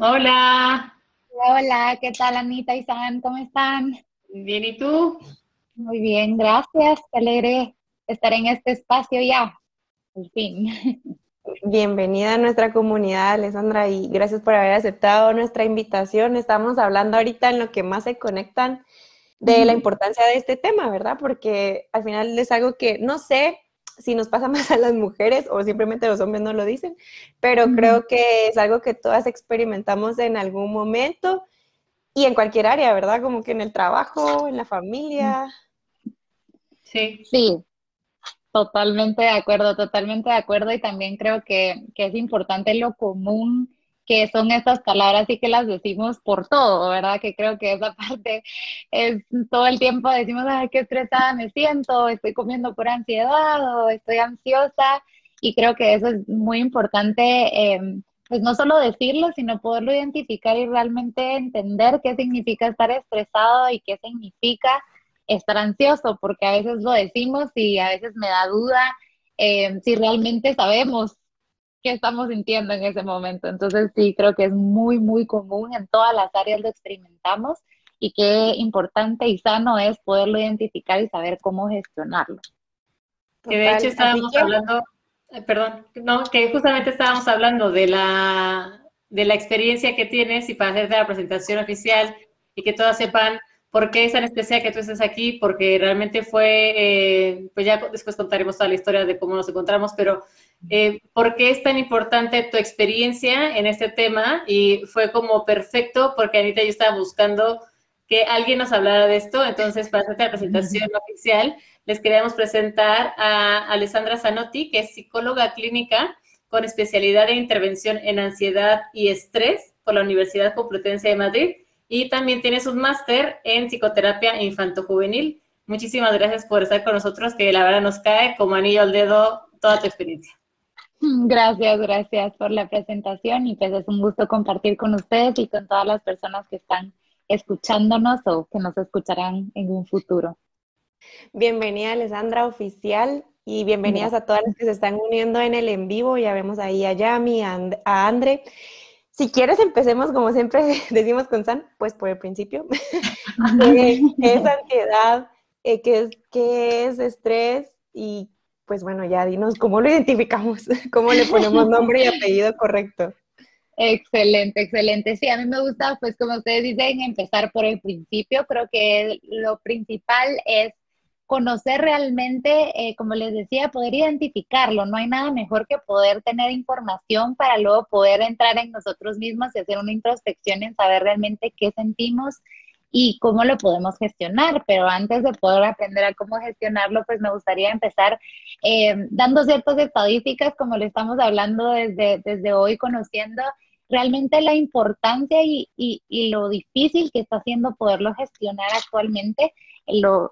Hola. Hola, ¿qué tal Anita y San? ¿Cómo están? Bien, ¿y tú? Muy bien, gracias. Qué alegre estar en este espacio ya. Al fin. Bienvenida a nuestra comunidad, Alessandra, y gracias por haber aceptado nuestra invitación. Estamos hablando ahorita en lo que más se conectan de la importancia de este tema, ¿verdad? Porque al final es algo que no sé si nos pasa más a las mujeres o simplemente los hombres no lo dicen, pero creo que es algo que todas experimentamos en algún momento y en cualquier área, ¿verdad? Como que en el trabajo, en la familia. Sí. Sí, totalmente de acuerdo, totalmente de acuerdo y también creo que, que es importante lo común que son estas palabras y que las decimos por todo, ¿verdad? Que creo que esa parte es todo el tiempo decimos, ay, qué estresada me siento, estoy comiendo por ansiedad o estoy ansiosa y creo que eso es muy importante, em, pues no solo decirlo, sino poderlo identificar y realmente entender qué significa estar estresado y qué significa estar ansioso, porque a veces lo decimos y a veces me da duda em, si realmente sabemos qué estamos sintiendo en ese momento. Entonces sí, creo que es muy, muy común en todas las áreas lo experimentamos y qué importante y sano es poderlo identificar y saber cómo gestionarlo. Que de hecho estábamos hablando, eh, perdón, no, que justamente estábamos hablando de la, de la experiencia que tienes y para hacerte la presentación oficial y que todas sepan ¿Por qué es tan especial que tú estés aquí? Porque realmente fue, eh, pues ya después contaremos toda la historia de cómo nos encontramos, pero eh, ¿por qué es tan importante tu experiencia en este tema? Y fue como perfecto porque Anita y yo estaba buscando que alguien nos hablara de esto, entonces para hacer la presentación oficial les queríamos presentar a Alessandra Zanotti, que es psicóloga clínica con especialidad en intervención en ansiedad y estrés por la Universidad Complutense de Madrid y también tienes un máster en psicoterapia infanto-juvenil. Muchísimas gracias por estar con nosotros, que la verdad nos cae como anillo al dedo toda tu experiencia. Gracias, gracias por la presentación y pues es un gusto compartir con ustedes y con todas las personas que están escuchándonos o que nos escucharán en un futuro. Bienvenida Alessandra Oficial y bienvenidas a todas las que se están uniendo en el en vivo. Ya vemos ahí a Yami, a Andre. Si quieres, empecemos como siempre decimos con San, pues por el principio. ¿Qué es ansiedad? Eh, ¿Qué es, ¿Qué es estrés? Y pues bueno, ya dinos cómo lo identificamos, cómo le ponemos nombre y apellido correcto. Excelente, excelente. Sí, a mí me gusta, pues como ustedes dicen, empezar por el principio. Creo que lo principal es conocer realmente, eh, como les decía, poder identificarlo. No hay nada mejor que poder tener información para luego poder entrar en nosotros mismos y hacer una introspección en saber realmente qué sentimos y cómo lo podemos gestionar. Pero antes de poder aprender a cómo gestionarlo, pues me gustaría empezar eh, dando ciertas estadísticas, como le estamos hablando desde, desde hoy, conociendo realmente la importancia y, y, y lo difícil que está haciendo poderlo gestionar actualmente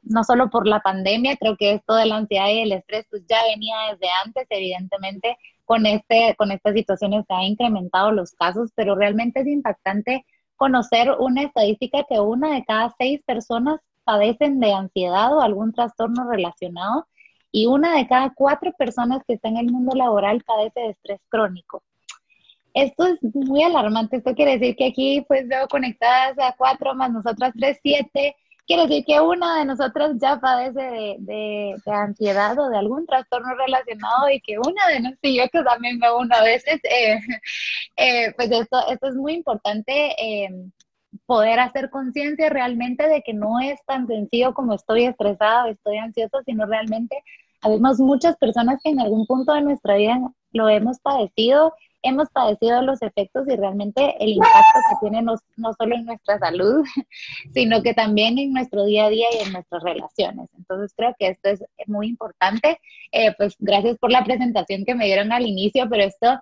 no solo por la pandemia, creo que esto de la ansiedad y el estrés pues ya venía desde antes, evidentemente con, este, con estas situaciones se han incrementado los casos, pero realmente es impactante conocer una estadística que una de cada seis personas padecen de ansiedad o algún trastorno relacionado y una de cada cuatro personas que está en el mundo laboral padece de estrés crónico. Esto es muy alarmante, esto quiere decir que aquí pues veo conectadas a cuatro más nosotras tres, siete, Quiere decir que una de nosotras ya padece de, ansiedad o de algún trastorno relacionado y que una de nosotros, yo que también veo uno a veces, pues esto, esto es muy importante eh, poder hacer conciencia realmente de que no es tan sencillo como estoy estresada o estoy ansiosa, sino realmente habemos muchas personas que en algún punto de nuestra vida lo hemos padecido hemos padecido los efectos y realmente el impacto que tiene no, solo en nuestra salud, sino que también en nuestro día a día y en nuestras relaciones. Entonces creo que esto es muy importante. Eh, pues gracias por la presentación que me dieron al inicio, pero esto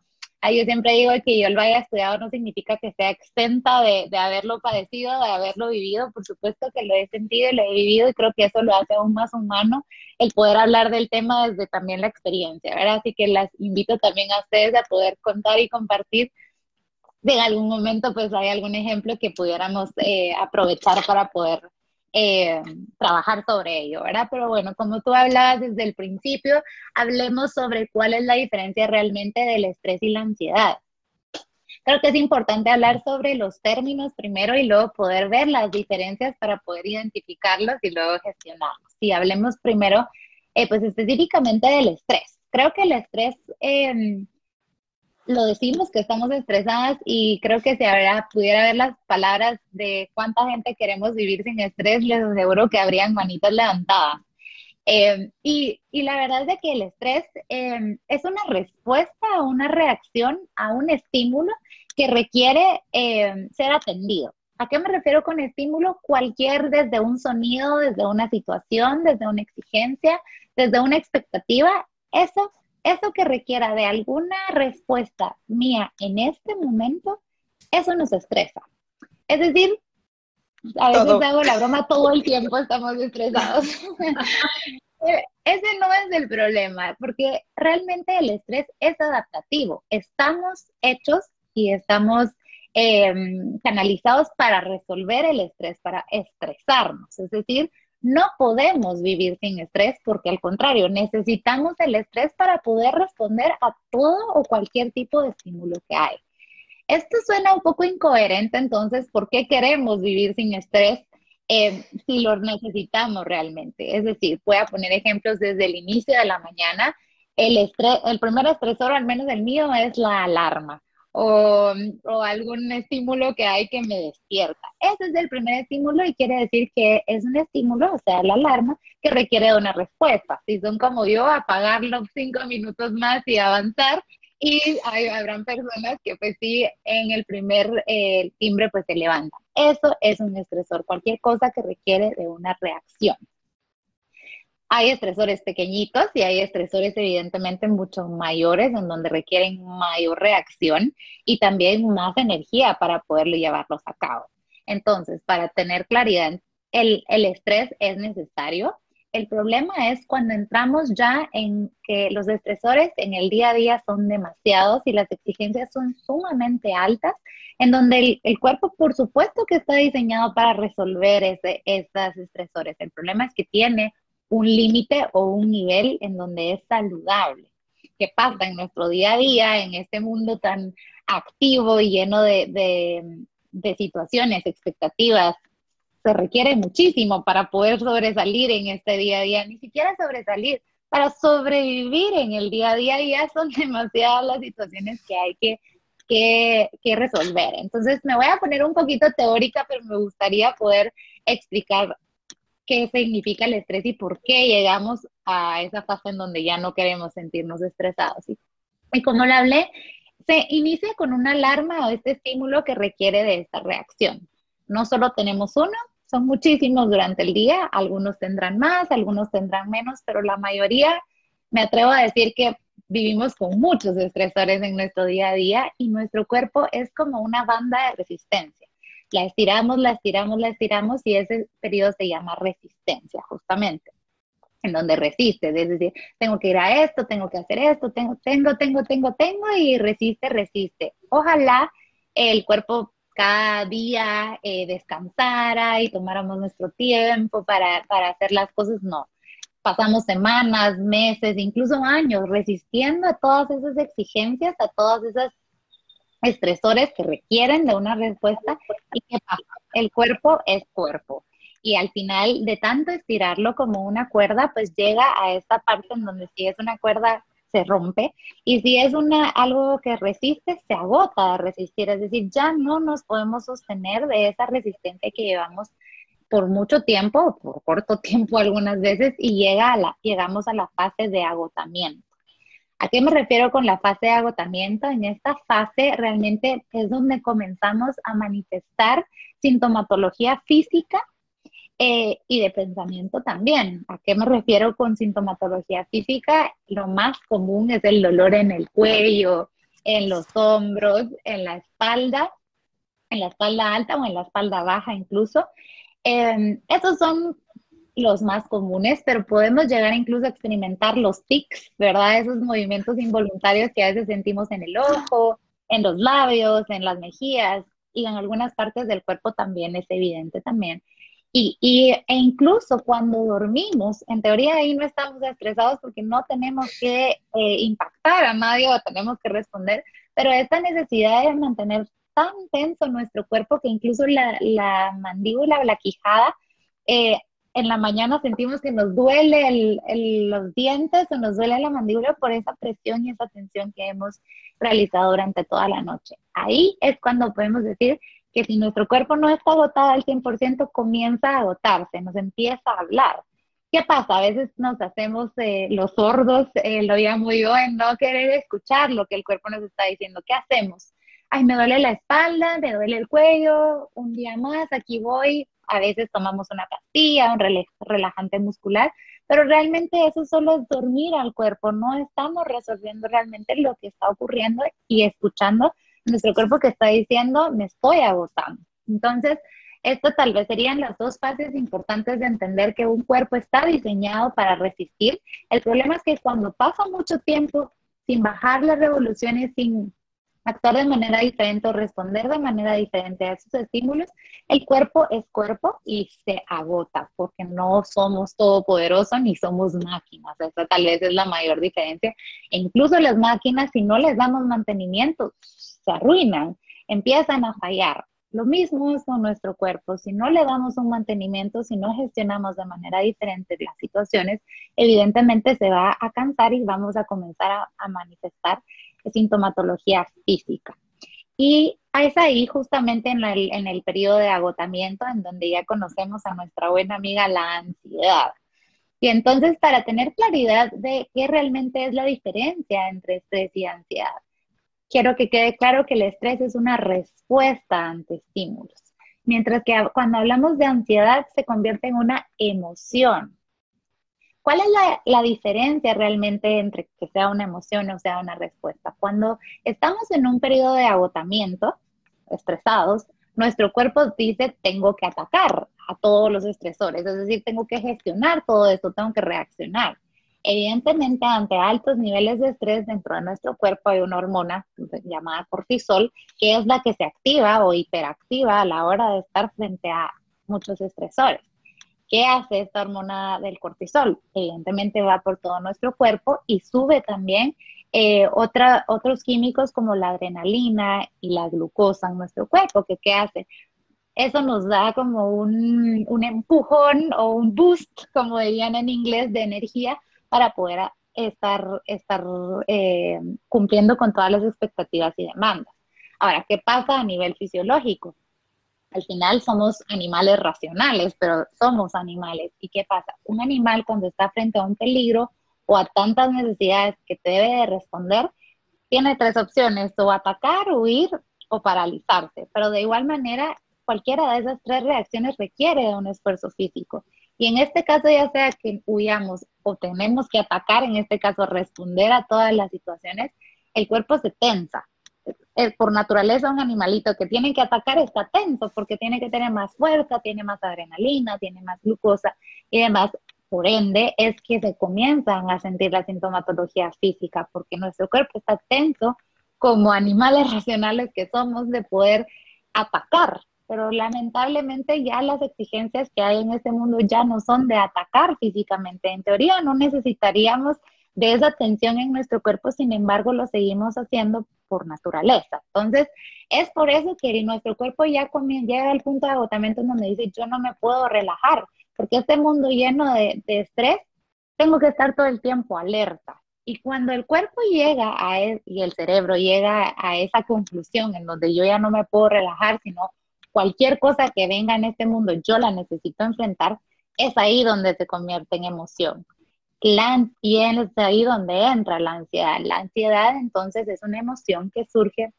yo siempre digo que yo lo haya estudiado no significa que sea exenta de, de, haberlo padecido, de haberlo vivido. Por supuesto que lo he sentido y lo he vivido y creo que eso lo hace aún más humano el poder hablar del tema desde también la experiencia, ¿verdad? Así que las invito también a ustedes a poder contar y compartir de en algún momento pues hay algún ejemplo que pudiéramos eh, aprovechar para poder eh, trabajar sobre ello, ¿verdad? Pero bueno, como tú hablabas desde el principio, hablemos sobre cuál es la diferencia realmente del estrés y la ansiedad. creo que es importante hablar sobre los términos primero y luego poder ver las diferencias para poder identificarlos y luego gestionarlos. Si hablemos primero, eh, pues específicamente del estrés. Creo que el estrés, em, lo decimos que estamos estresadas y creo que si ahora pudiera ver las palabras de cuánta gente queremos vivir sin estrés, les aseguro que habrían manitas levantadas. Em, y, y, la verdad es que el estrés em, es una respuesta o una reacción a un estímulo que requiere em, ser atendido. ¿A qué me refiero con estímulo? Cualquier, desde un sonido, desde una situación, desde una exigencia, desde una expectativa, eso, eso que requiera de alguna respuesta mía en este momento, eso nos estresa. Es decir, a veces hago la broma todo el tiempo, estamos estresados. Ese no es el problema, porque realmente el estrés es adaptativo. Estamos hechos y estamos em, canalizados para resolver el estrés, para estresarnos. Es decir, no podemos vivir sin estrés porque al contrario, necesitamos el estrés para poder responder a todo o cualquier tipo de estímulo que hay. Esto suena un poco incoherente, entonces, ¿por qué queremos vivir sin estrés eh, si lo necesitamos realmente? Es decir, voy a poner ejemplos desde el inicio de la mañana. El, estrés, el primer estresor, al menos el mío, es la alarma o, algún estímulo que hay que me despierta. Ese es el primer estímulo y quiere decir que es un estímulo, o sea, la alarma, que requiere de una respuesta. Si son como yo, apagarlo cinco minutos más y avanzar, y habrán personas que pues sí, en el primer eh, timbre pues se levantan. Eso es un estresor, cualquier cosa que requiere de una reacción. Hay estresores pequeñitos y hay estresores evidentemente mucho mayores en donde requieren mayor reacción y también más energía para poderlo llevarlos a cabo. Entonces, para tener claridad, el, el estrés es necesario, el problema es cuando entramos ya en que los estresores en el día a día son demasiados y las exigencias son sumamente altas, en donde el, cuerpo, por supuesto que está diseñado para resolver ese, esos estresores. El problema es que tiene un límite o un nivel en donde es saludable. ¿Qué pasa en nuestro día a día, en este mundo tan activo y lleno de, de situaciones, expectativas, se requiere muchísimo para poder sobresalir en este día a día, ni siquiera sobresalir, para sobrevivir en el día a día ya son demasiadas las situaciones que hay que, que, que resolver. Entonces me voy a poner un poquito teórica, pero me gustaría poder explicar qué significa el estrés y por qué llegamos a esa fase en donde ya no queremos sentirnos estresados. Y, y como le hablé, se inicia con una alarma o este estímulo que requiere de esta reacción. No solo tenemos uno, son muchísimos durante el día, algunos tendrán más, algunos tendrán menos, pero la mayoría, me atrevo a decir que vivimos con muchos estresores en nuestro día a día y nuestro cuerpo es como una banda de resistencia. La estiramos, la estiramos, la estiramos y ese periodo se llama resistencia, justamente, en donde resiste, es decir, tengo que ir a esto, tengo que hacer esto, tengo, tengo, tengo, tengo, tengo y resiste, resiste. Ojalá el cuerpo cada día eh, descansara y tomáramos nuestro tiempo para, para hacer las cosas, no. Pasamos semanas, meses, incluso años resistiendo a todas esas exigencias, a todas esas estresores que requieren de una respuesta. ¿Y pasa? El cuerpo es cuerpo. Y al final de tanto estirarlo como una cuerda, pues llega a esta parte en donde si es una cuerda se rompe y si es una, algo que resiste, se agota de resistir, es decir, ya no nos podemos sostener de esa resistencia que llevamos por mucho tiempo, por corto tiempo algunas veces, y llega a la, llegamos a la fase de agotamiento. ¿A qué me refiero con la fase de agotamiento? En esta fase realmente es donde comenzamos a manifestar sintomatología física eh, y de pensamiento también. ¿A qué me refiero con sintomatología física? Lo más común es el dolor en el cuello, en los hombros, en la espalda, en la espalda alta o en la espalda baja incluso. Eh, esos son los más comunes, pero podemos llegar incluso a experimentar los tics, ¿verdad? Esos movimientos involuntarios que a veces sentimos en el ojo, en los labios, en las mejillas y en algunas partes del cuerpo también es evidente también. Y, e incluso cuando dormimos, en teoría ahí no estamos estresados porque no tenemos que eh, impactar a nadie o tenemos que responder, pero esta necesidad de mantener tan tenso nuestro cuerpo que incluso la, mandíbula o la quijada, eh, en la mañana sentimos que nos duele los dientes o nos duele la mandíbula por esa presión y esa tensión que hemos realizado durante toda la noche. Ahí es cuando podemos decir que si nuestro cuerpo no está agotado al 100%, comienza a agotarse, nos empieza a hablar. ¿Qué pasa? A veces nos hacemos eh, los sordos, eh, lo llamo yo, en no querer escuchar lo que el cuerpo nos está diciendo. ¿Qué hacemos? Ay, me duele la espalda, me duele el cuello, un día más, aquí voy. A veces tomamos una pastilla, un relajante muscular, pero realmente eso solo es dormir al cuerpo, no estamos resolviendo realmente lo que está ocurriendo y escuchando nuestro cuerpo que está diciendo, me estoy agotando. Entonces, esto tal vez serían las dos fases importantes de entender que un cuerpo está diseñado para resistir. El problema es que cuando pasa mucho tiempo sin bajar las revoluciones, sin actuar de manera diferente o responder de manera diferente a esos estímulos, el cuerpo es cuerpo y se agota porque no somos todopoderosos ni somos máquinas. Esa tal vez es la mayor diferencia. E incluso las máquinas, si no les damos mantenimiento, se arruinan, empiezan a fallar. Lo mismo es con nuestro cuerpo. Si no le damos un mantenimiento, si no gestionamos de manera diferente las situaciones, evidentemente se va a cansar y vamos a comenzar a, manifestar sintomatología física. Y es ahí justamente en, en el periodo de agotamiento en donde ya conocemos a nuestra buena amiga la ansiedad. Y entonces para tener claridad de qué realmente es la diferencia entre estrés y ansiedad, quiero que quede claro que el estrés es una respuesta ante estímulos, mientras que cuando hablamos de ansiedad se convierte en una emoción. ¿Cuál es la, diferencia realmente entre que sea una emoción o sea una respuesta? Cuando estamos en un periodo de agotamiento, estresados, nuestro cuerpo dice, tengo que atacar a todos los estresores, es decir, tengo que gestionar todo esto, tengo que reaccionar. Evidentemente, ante altos niveles de estrés dentro de nuestro cuerpo hay una hormona llamada cortisol, que es la que se activa o hiperactiva a la hora de estar frente a muchos estresores. ¿Qué hace esta hormona del cortisol? Evidentemente va por todo nuestro cuerpo y sube también eh, otros químicos como la adrenalina y la glucosa en nuestro cuerpo, ¿qué hace? Eso nos da como un, empujón o un boost, como dirían en inglés, de energía para poder estar, estar eh, cumpliendo con todas las expectativas y demandas. Ahora, ¿qué pasa a nivel fisiológico? Al final somos animales racionales, pero somos animales. ¿Y qué pasa? Un animal cuando está frente a un peligro o a tantas necesidades que debe de responder, tiene tres opciones, o atacar, huir o paralizarse. Pero de igual manera, cualquiera de esas tres reacciones requiere un esfuerzo físico. Y en este caso, ya sea que huyamos o tenemos que atacar, en este caso responder a todas las situaciones, el cuerpo se tensa. Por naturaleza, un animalito que tiene que atacar está tenso porque tiene que tener más fuerza, tiene más adrenalina, tiene más glucosa y demás. Por ende, es que se comienzan a sentir la sintomatología física porque nuestro cuerpo está tenso como animales racionales que somos de poder atacar pero lamentablemente ya las exigencias que hay en este mundo ya no son de atacar físicamente. En teoría no necesitaríamos de esa tensión en nuestro cuerpo, sin embargo lo seguimos haciendo por naturaleza. Entonces, es por eso que nuestro cuerpo ya llega al punto de agotamiento en donde dice, yo no me puedo relajar, porque este mundo lleno de, de estrés, tengo que estar todo el tiempo alerta. Y cuando el cuerpo llega a e, y el cerebro llega a esa conclusión en donde yo ya no me puedo relajar, sino cualquier cosa que venga en este mundo, yo la necesito enfrentar, es ahí donde se convierte en emoción. Y es ahí donde entra la ansiedad. La ansiedad entonces es una emoción que surge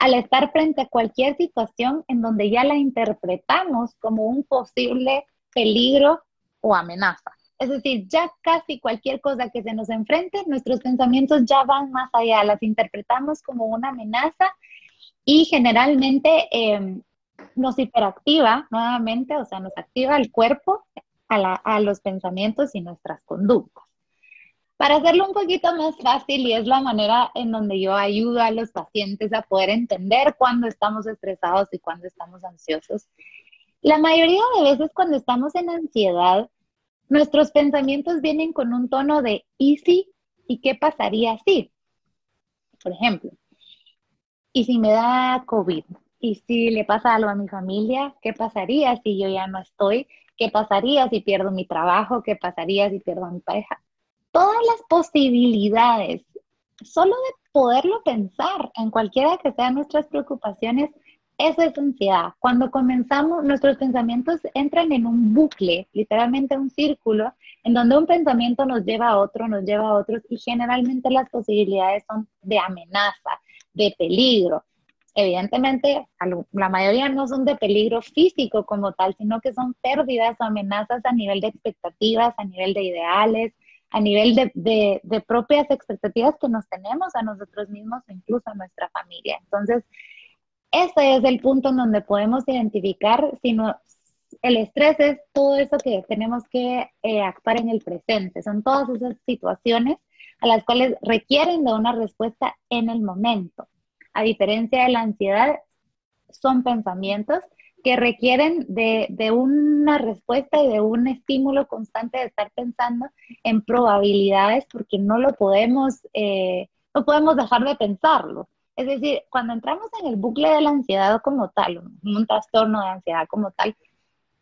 al estar frente a cualquier situación en donde ya la interpretamos como un posible peligro o amenaza. Es decir, ya casi cualquier cosa que se nos enfrente, nuestros pensamientos ya van más allá, las interpretamos como una amenaza y generalmente eh, nos hiperactiva nuevamente, o sea, nos activa el cuerpo a, los pensamientos y nuestras conductas. Para hacerlo un poquito más fácil, y es la manera en donde yo ayudo a los pacientes a poder entender cuándo estamos estresados y cuándo estamos ansiosos, la mayoría de veces cuando estamos en ansiedad, nuestros pensamientos vienen con un tono de ¿y si? ¿Y qué pasaría si? Por ejemplo, ¿y si me da COVID? ¿Y si le pasa algo a mi familia? ¿Qué pasaría si yo ya no estoy? ¿Qué pasaría si pierdo mi trabajo? ¿Qué pasaría si pierdo a mi pareja? Todas las posibilidades, solo de poderlo pensar en cualquiera que sean nuestras preocupaciones, eso es ansiedad. Cuando comenzamos, nuestros pensamientos entran en un bucle, literalmente un círculo, en donde un pensamiento nos lleva a otro, nos lleva a otros, y generalmente las posibilidades son de amenaza, de peligro. Evidentemente, la mayoría no son de peligro físico como tal, sino que son pérdidas o amenazas a nivel de expectativas, a nivel de ideales, a nivel de, de, propias expectativas que nos tenemos a nosotros mismos o incluso a nuestra familia. Entonces, ese es el punto en donde podemos identificar si no, el estrés es todo eso que tenemos que eh, actuar en el presente. Son todas esas situaciones a las cuales requieren de una respuesta en el momento. A diferencia de la ansiedad, son pensamientos que requieren de, una respuesta y de un estímulo constante de estar pensando en probabilidades porque no lo podemos, eh, no podemos dejar de pensarlo. Es decir, cuando entramos en el bucle de la ansiedad como tal, un, trastorno de ansiedad como tal,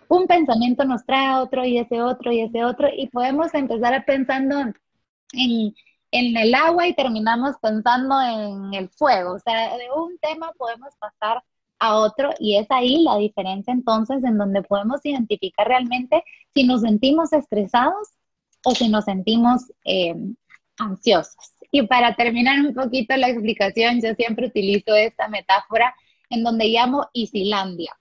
un pensamiento nos trae otro y ese otro y ese otro y podemos empezar a pensando en, en el agua y terminamos pensando en el fuego. O sea, de un tema podemos pasar a otro y es ahí la diferencia entonces en donde podemos identificar realmente si nos sentimos estresados o si nos sentimos eh, ansiosos. Y para terminar un poquito la explicación, yo siempre utilizo esta metáfora en donde llamo Isilandia.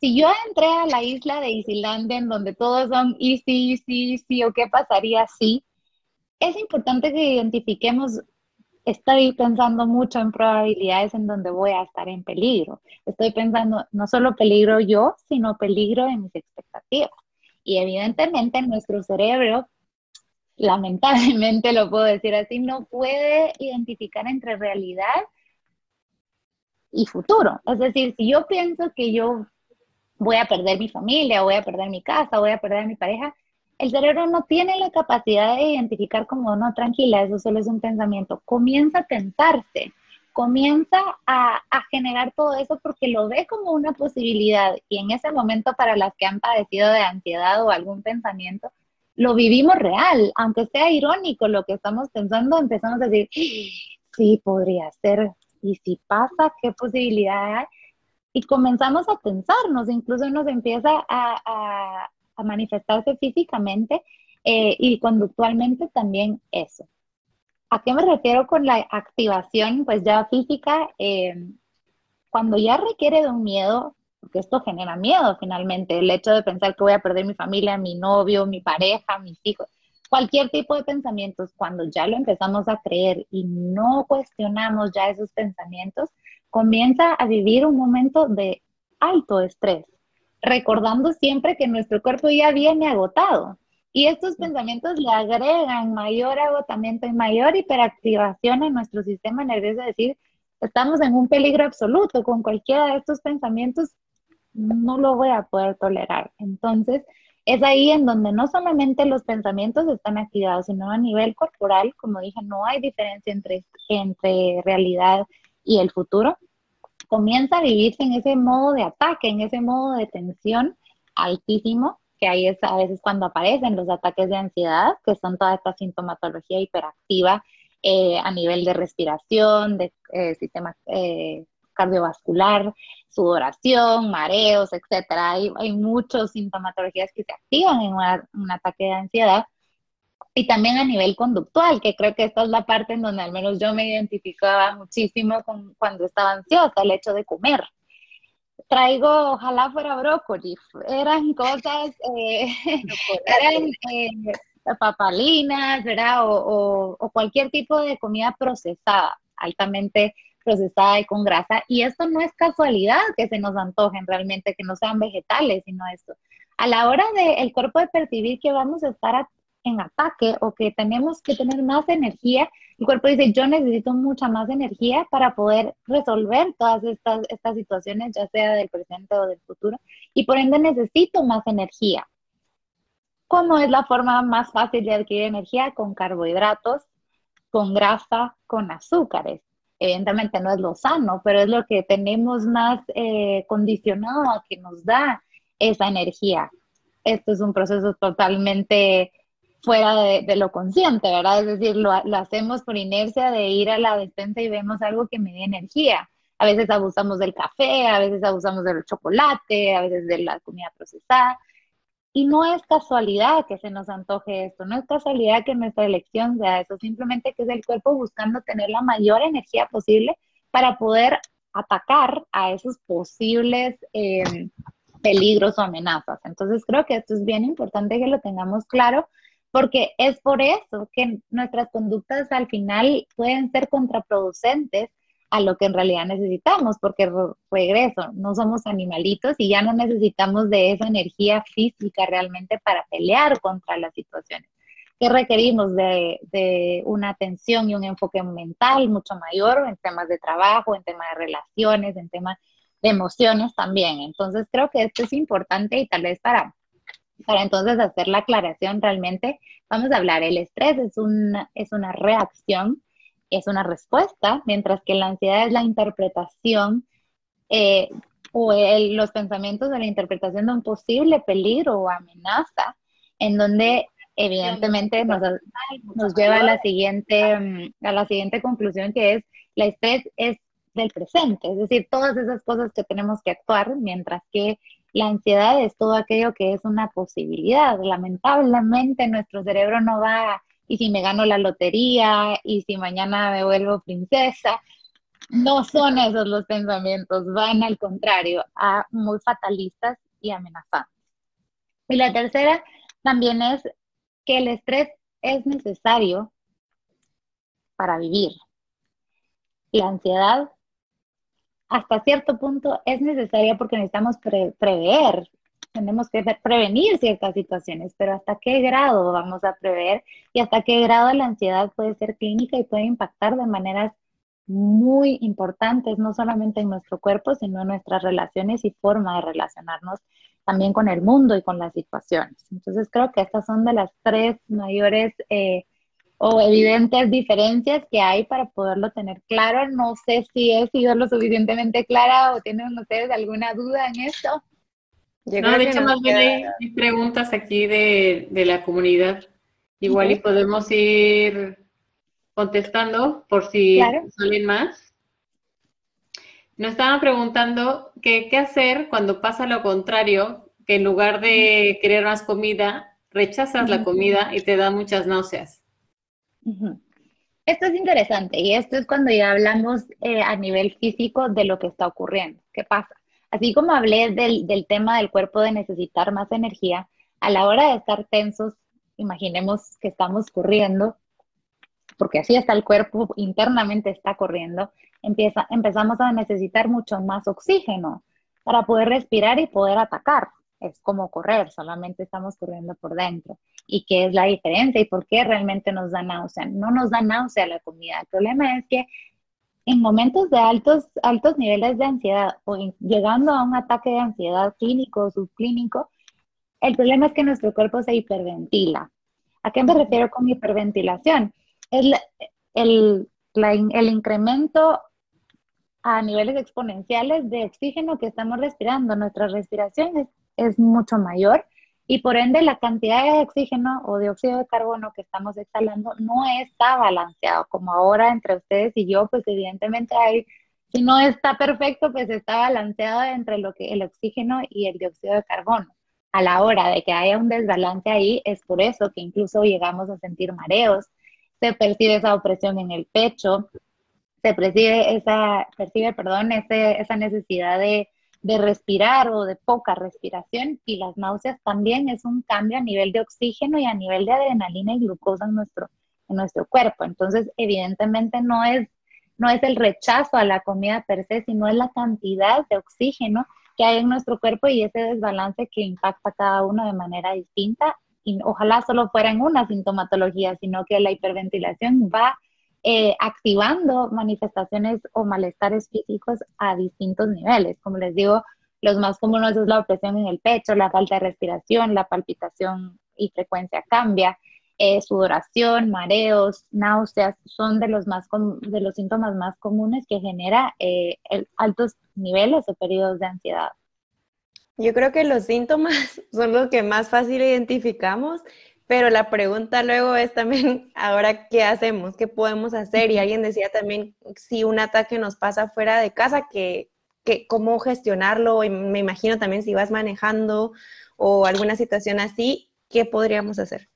Si yo entré a la isla de Isilandia en donde todos son easy, easy, easy, o qué pasaría si, es importante que identifiquemos estoy pensando mucho en probabilidades en donde voy a estar en peligro. Estoy pensando no solo peligro yo, sino peligro en mis expectativas. Y evidentemente nuestro cerebro, lamentablemente lo puedo decir así, no puede identificar entre realidad y futuro. Es decir, si yo pienso que yo voy a perder mi familia, voy a perder mi casa, voy a perder mi pareja, el cerebro no tiene la capacidad de identificar como no, tranquila, eso solo es un pensamiento. Comienza a pensarse, comienza a, generar todo eso porque lo ve como una posibilidad y en ese momento para las que han padecido de ansiedad o algún pensamiento, lo vivimos real, aunque sea irónico lo que estamos pensando, empezamos a decir, sí, podría ser, y si pasa, ¿qué posibilidad hay? Y comenzamos a pensarnos, incluso nos empieza a manifestarse físicamente eh, y conductualmente también eso. ¿A qué me refiero con la activación? Pues ya física, eh, cuando ya requiere de un miedo, porque esto genera miedo finalmente, el hecho de pensar que voy a perder mi familia, mi novio, mi pareja, mis hijos, cualquier tipo de pensamientos, cuando ya lo empezamos a creer y no cuestionamos ya esos pensamientos, comienza a vivir un momento de alto estrés, recordando siempre que nuestro cuerpo ya viene agotado. Y estos pensamientos le agregan mayor agotamiento y mayor hiperactivación a nuestro sistema nervioso, es decir, estamos en un peligro absoluto. Con cualquiera de estos pensamientos no lo voy a poder tolerar. Entonces, es ahí en donde no solamente los pensamientos están activados, sino a nivel corporal, como dije, no hay diferencia entre, entre realidad y el futuro comienza a vivirse en ese modo de ataque, en ese modo de tensión altísimo, que ahí es a veces cuando aparecen los ataques de ansiedad, que son toda esta sintomatología hiperactiva eh, a nivel de respiración, de eh, sistema eh, cardiovascular, sudoración, mareos, etcétera. Hay, hay muchas sintomatologías que se activan en un ataque de ansiedad y también a nivel conductual, que creo que esta es la parte en donde al menos yo me identificaba muchísimo con, cuando estaba ansiosa, el hecho de comer. Traigo, ojalá fuera brócoli, eran cosas, eh, eran eh, papalinas, ¿verdad? O, o, cualquier tipo de comida procesada, altamente procesada y con grasa. Y esto no es casualidad que se nos antojen realmente, que no sean vegetales, sino esto. A la hora del el cuerpo de percibir que vamos a estar en ataque o que tenemos que tener más energía, el cuerpo dice, yo necesito mucha más energía para poder resolver todas estas, estas situaciones, ya sea del presente o del futuro, y por ende necesito más energía. ¿Cómo es la forma más fácil de adquirir energía? Con carbohidratos, con grasa, con azúcares. Evidentemente no es lo sano, pero es lo que tenemos más eh, condicionado a que nos da esa energía. Esto es un proceso totalmente fuera de, lo consciente, ¿verdad? Es decir, lo, lo, hacemos por inercia de ir a la despensa y vemos algo que me dé energía. A veces abusamos del café, a veces abusamos del chocolate, a veces de la comida procesada. Y no es casualidad que se nos antoje esto, no es casualidad que nuestra elección sea eso, simplemente que es el cuerpo buscando tener la mayor energía posible para poder atacar a esos posibles eh, peligros o amenazas. Entonces creo que esto es bien importante que lo tengamos claro porque es por eso que nuestras conductas al final pueden ser contraproducentes a lo que en realidad necesitamos, porque regreso, no somos animalitos y ya no necesitamos de esa energía física realmente para pelear contra las situaciones. Que requerimos de, de una atención y un enfoque mental mucho mayor en temas de trabajo, en temas de relaciones, en temas de emociones también. Entonces creo que esto es importante y tal vez para para entonces hacer la aclaración realmente, vamos a hablar, el estrés es una, es una reacción, es una respuesta, mientras que la ansiedad es la interpretación eh, o los pensamientos de la interpretación de un posible peligro o amenaza, en donde evidentemente nos, nos lleva a la, siguiente, mm, a la siguiente conclusión que es, el estrés es del presente, es decir, todas esas cosas que tenemos que actuar, mientras que la ansiedad es todo aquello que es una posibilidad. Lamentablemente nuestro cerebro no va, y si me gano la lotería, y si mañana me vuelvo princesa, no son esos los pensamientos, van al contrario, a muy fatalistas y amenazantes. Y la tercera también es que el estrés es necesario para vivir. La ansiedad hasta cierto punto es necesaria porque necesitamos prever, tenemos que prevenir ciertas situaciones, pero hasta qué grado vamos a prever y hasta qué grado la ansiedad puede ser clínica y puede impactar de maneras muy importantes, no solamente en nuestro cuerpo, sino en nuestras relaciones y forma de relacionarnos también con el mundo y con las situaciones. Entonces creo que estas son de las tres mayores eh, o evidentes diferencias que hay para poderlo tener claro. No sé si he sido lo suficientemente clara o tienen ustedes alguna duda en esto. no, de hecho, más bien hay, preguntas aquí de, la comunidad. Igual y podemos ir contestando por si salen más. Nos estaban preguntando qué hacer cuando pasa lo contrario, que en lugar de querer más comida, rechazas la comida y te da muchas náuseas. Esto es interesante y esto es cuando ya hablamos eh, a nivel físico de lo que está ocurriendo. ¿Qué pasa? Así como hablé del, del tema del cuerpo de necesitar más energía, a la hora de estar tensos, imaginemos que estamos corriendo, porque así está el cuerpo, internamente está corriendo, empieza, empezamos a necesitar mucho más oxígeno para poder respirar y poder atacar es como correr, solamente estamos corriendo por dentro. ¿Y qué es la diferencia y por qué realmente nos da náusea? No nos da náusea la comida. El problema es que en momentos de altos, altos niveles de ansiedad o llegando a un ataque de ansiedad clínico o subclínico, el problema es que nuestro cuerpo se hiperventila. ¿A qué me refiero con hiperventilación? Es el, el incremento a niveles exponenciales de oxígeno que estamos respirando. Nuestra respiración es mucho mayor y por ende la cantidad de oxígeno o dióxido de carbono que estamos exhalando no está balanceado, como ahora entre ustedes y yo, pues evidentemente hay, si no está perfecto, pues está balanceado entre lo que el oxígeno y el dióxido de carbono. A la hora de que haya un desbalance ahí, es por eso que incluso llegamos a sentir mareos, se percibe esa opresión en el pecho, se percibe esa, percibe, perdón, ese, esa necesidad de de respirar o de poca respiración y las náuseas también es un cambio a nivel de oxígeno y a nivel de adrenalina y glucosa en nuestro, en nuestro cuerpo. Entonces, evidentemente no es, no es el rechazo a la comida per se, sino es la cantidad de oxígeno que hay en nuestro cuerpo y ese desbalance que impacta a cada uno de manera distinta. Y ojalá solo fuera en una sintomatología, sino que la hiperventilación va eh, activando manifestaciones o malestares físicos a distintos niveles. Como les digo, los más comunes es la opresión en el pecho, la falta de respiración, la palpitación y frecuencia cambia, eh, sudoración, mareos, náuseas, son de los, más de los síntomas más comunes que genera eh, altos niveles o periodos de ansiedad. Yo creo que los síntomas son los que más fácil identificamos, pero la pregunta luego es también, ahora, ¿qué hacemos? ¿Qué podemos hacer? Y alguien decía también, si un ataque nos pasa fuera de casa, que, que cómo gestionarlo, y me imagino también si vas manejando o alguna situación así, ¿qué podríamos hacer?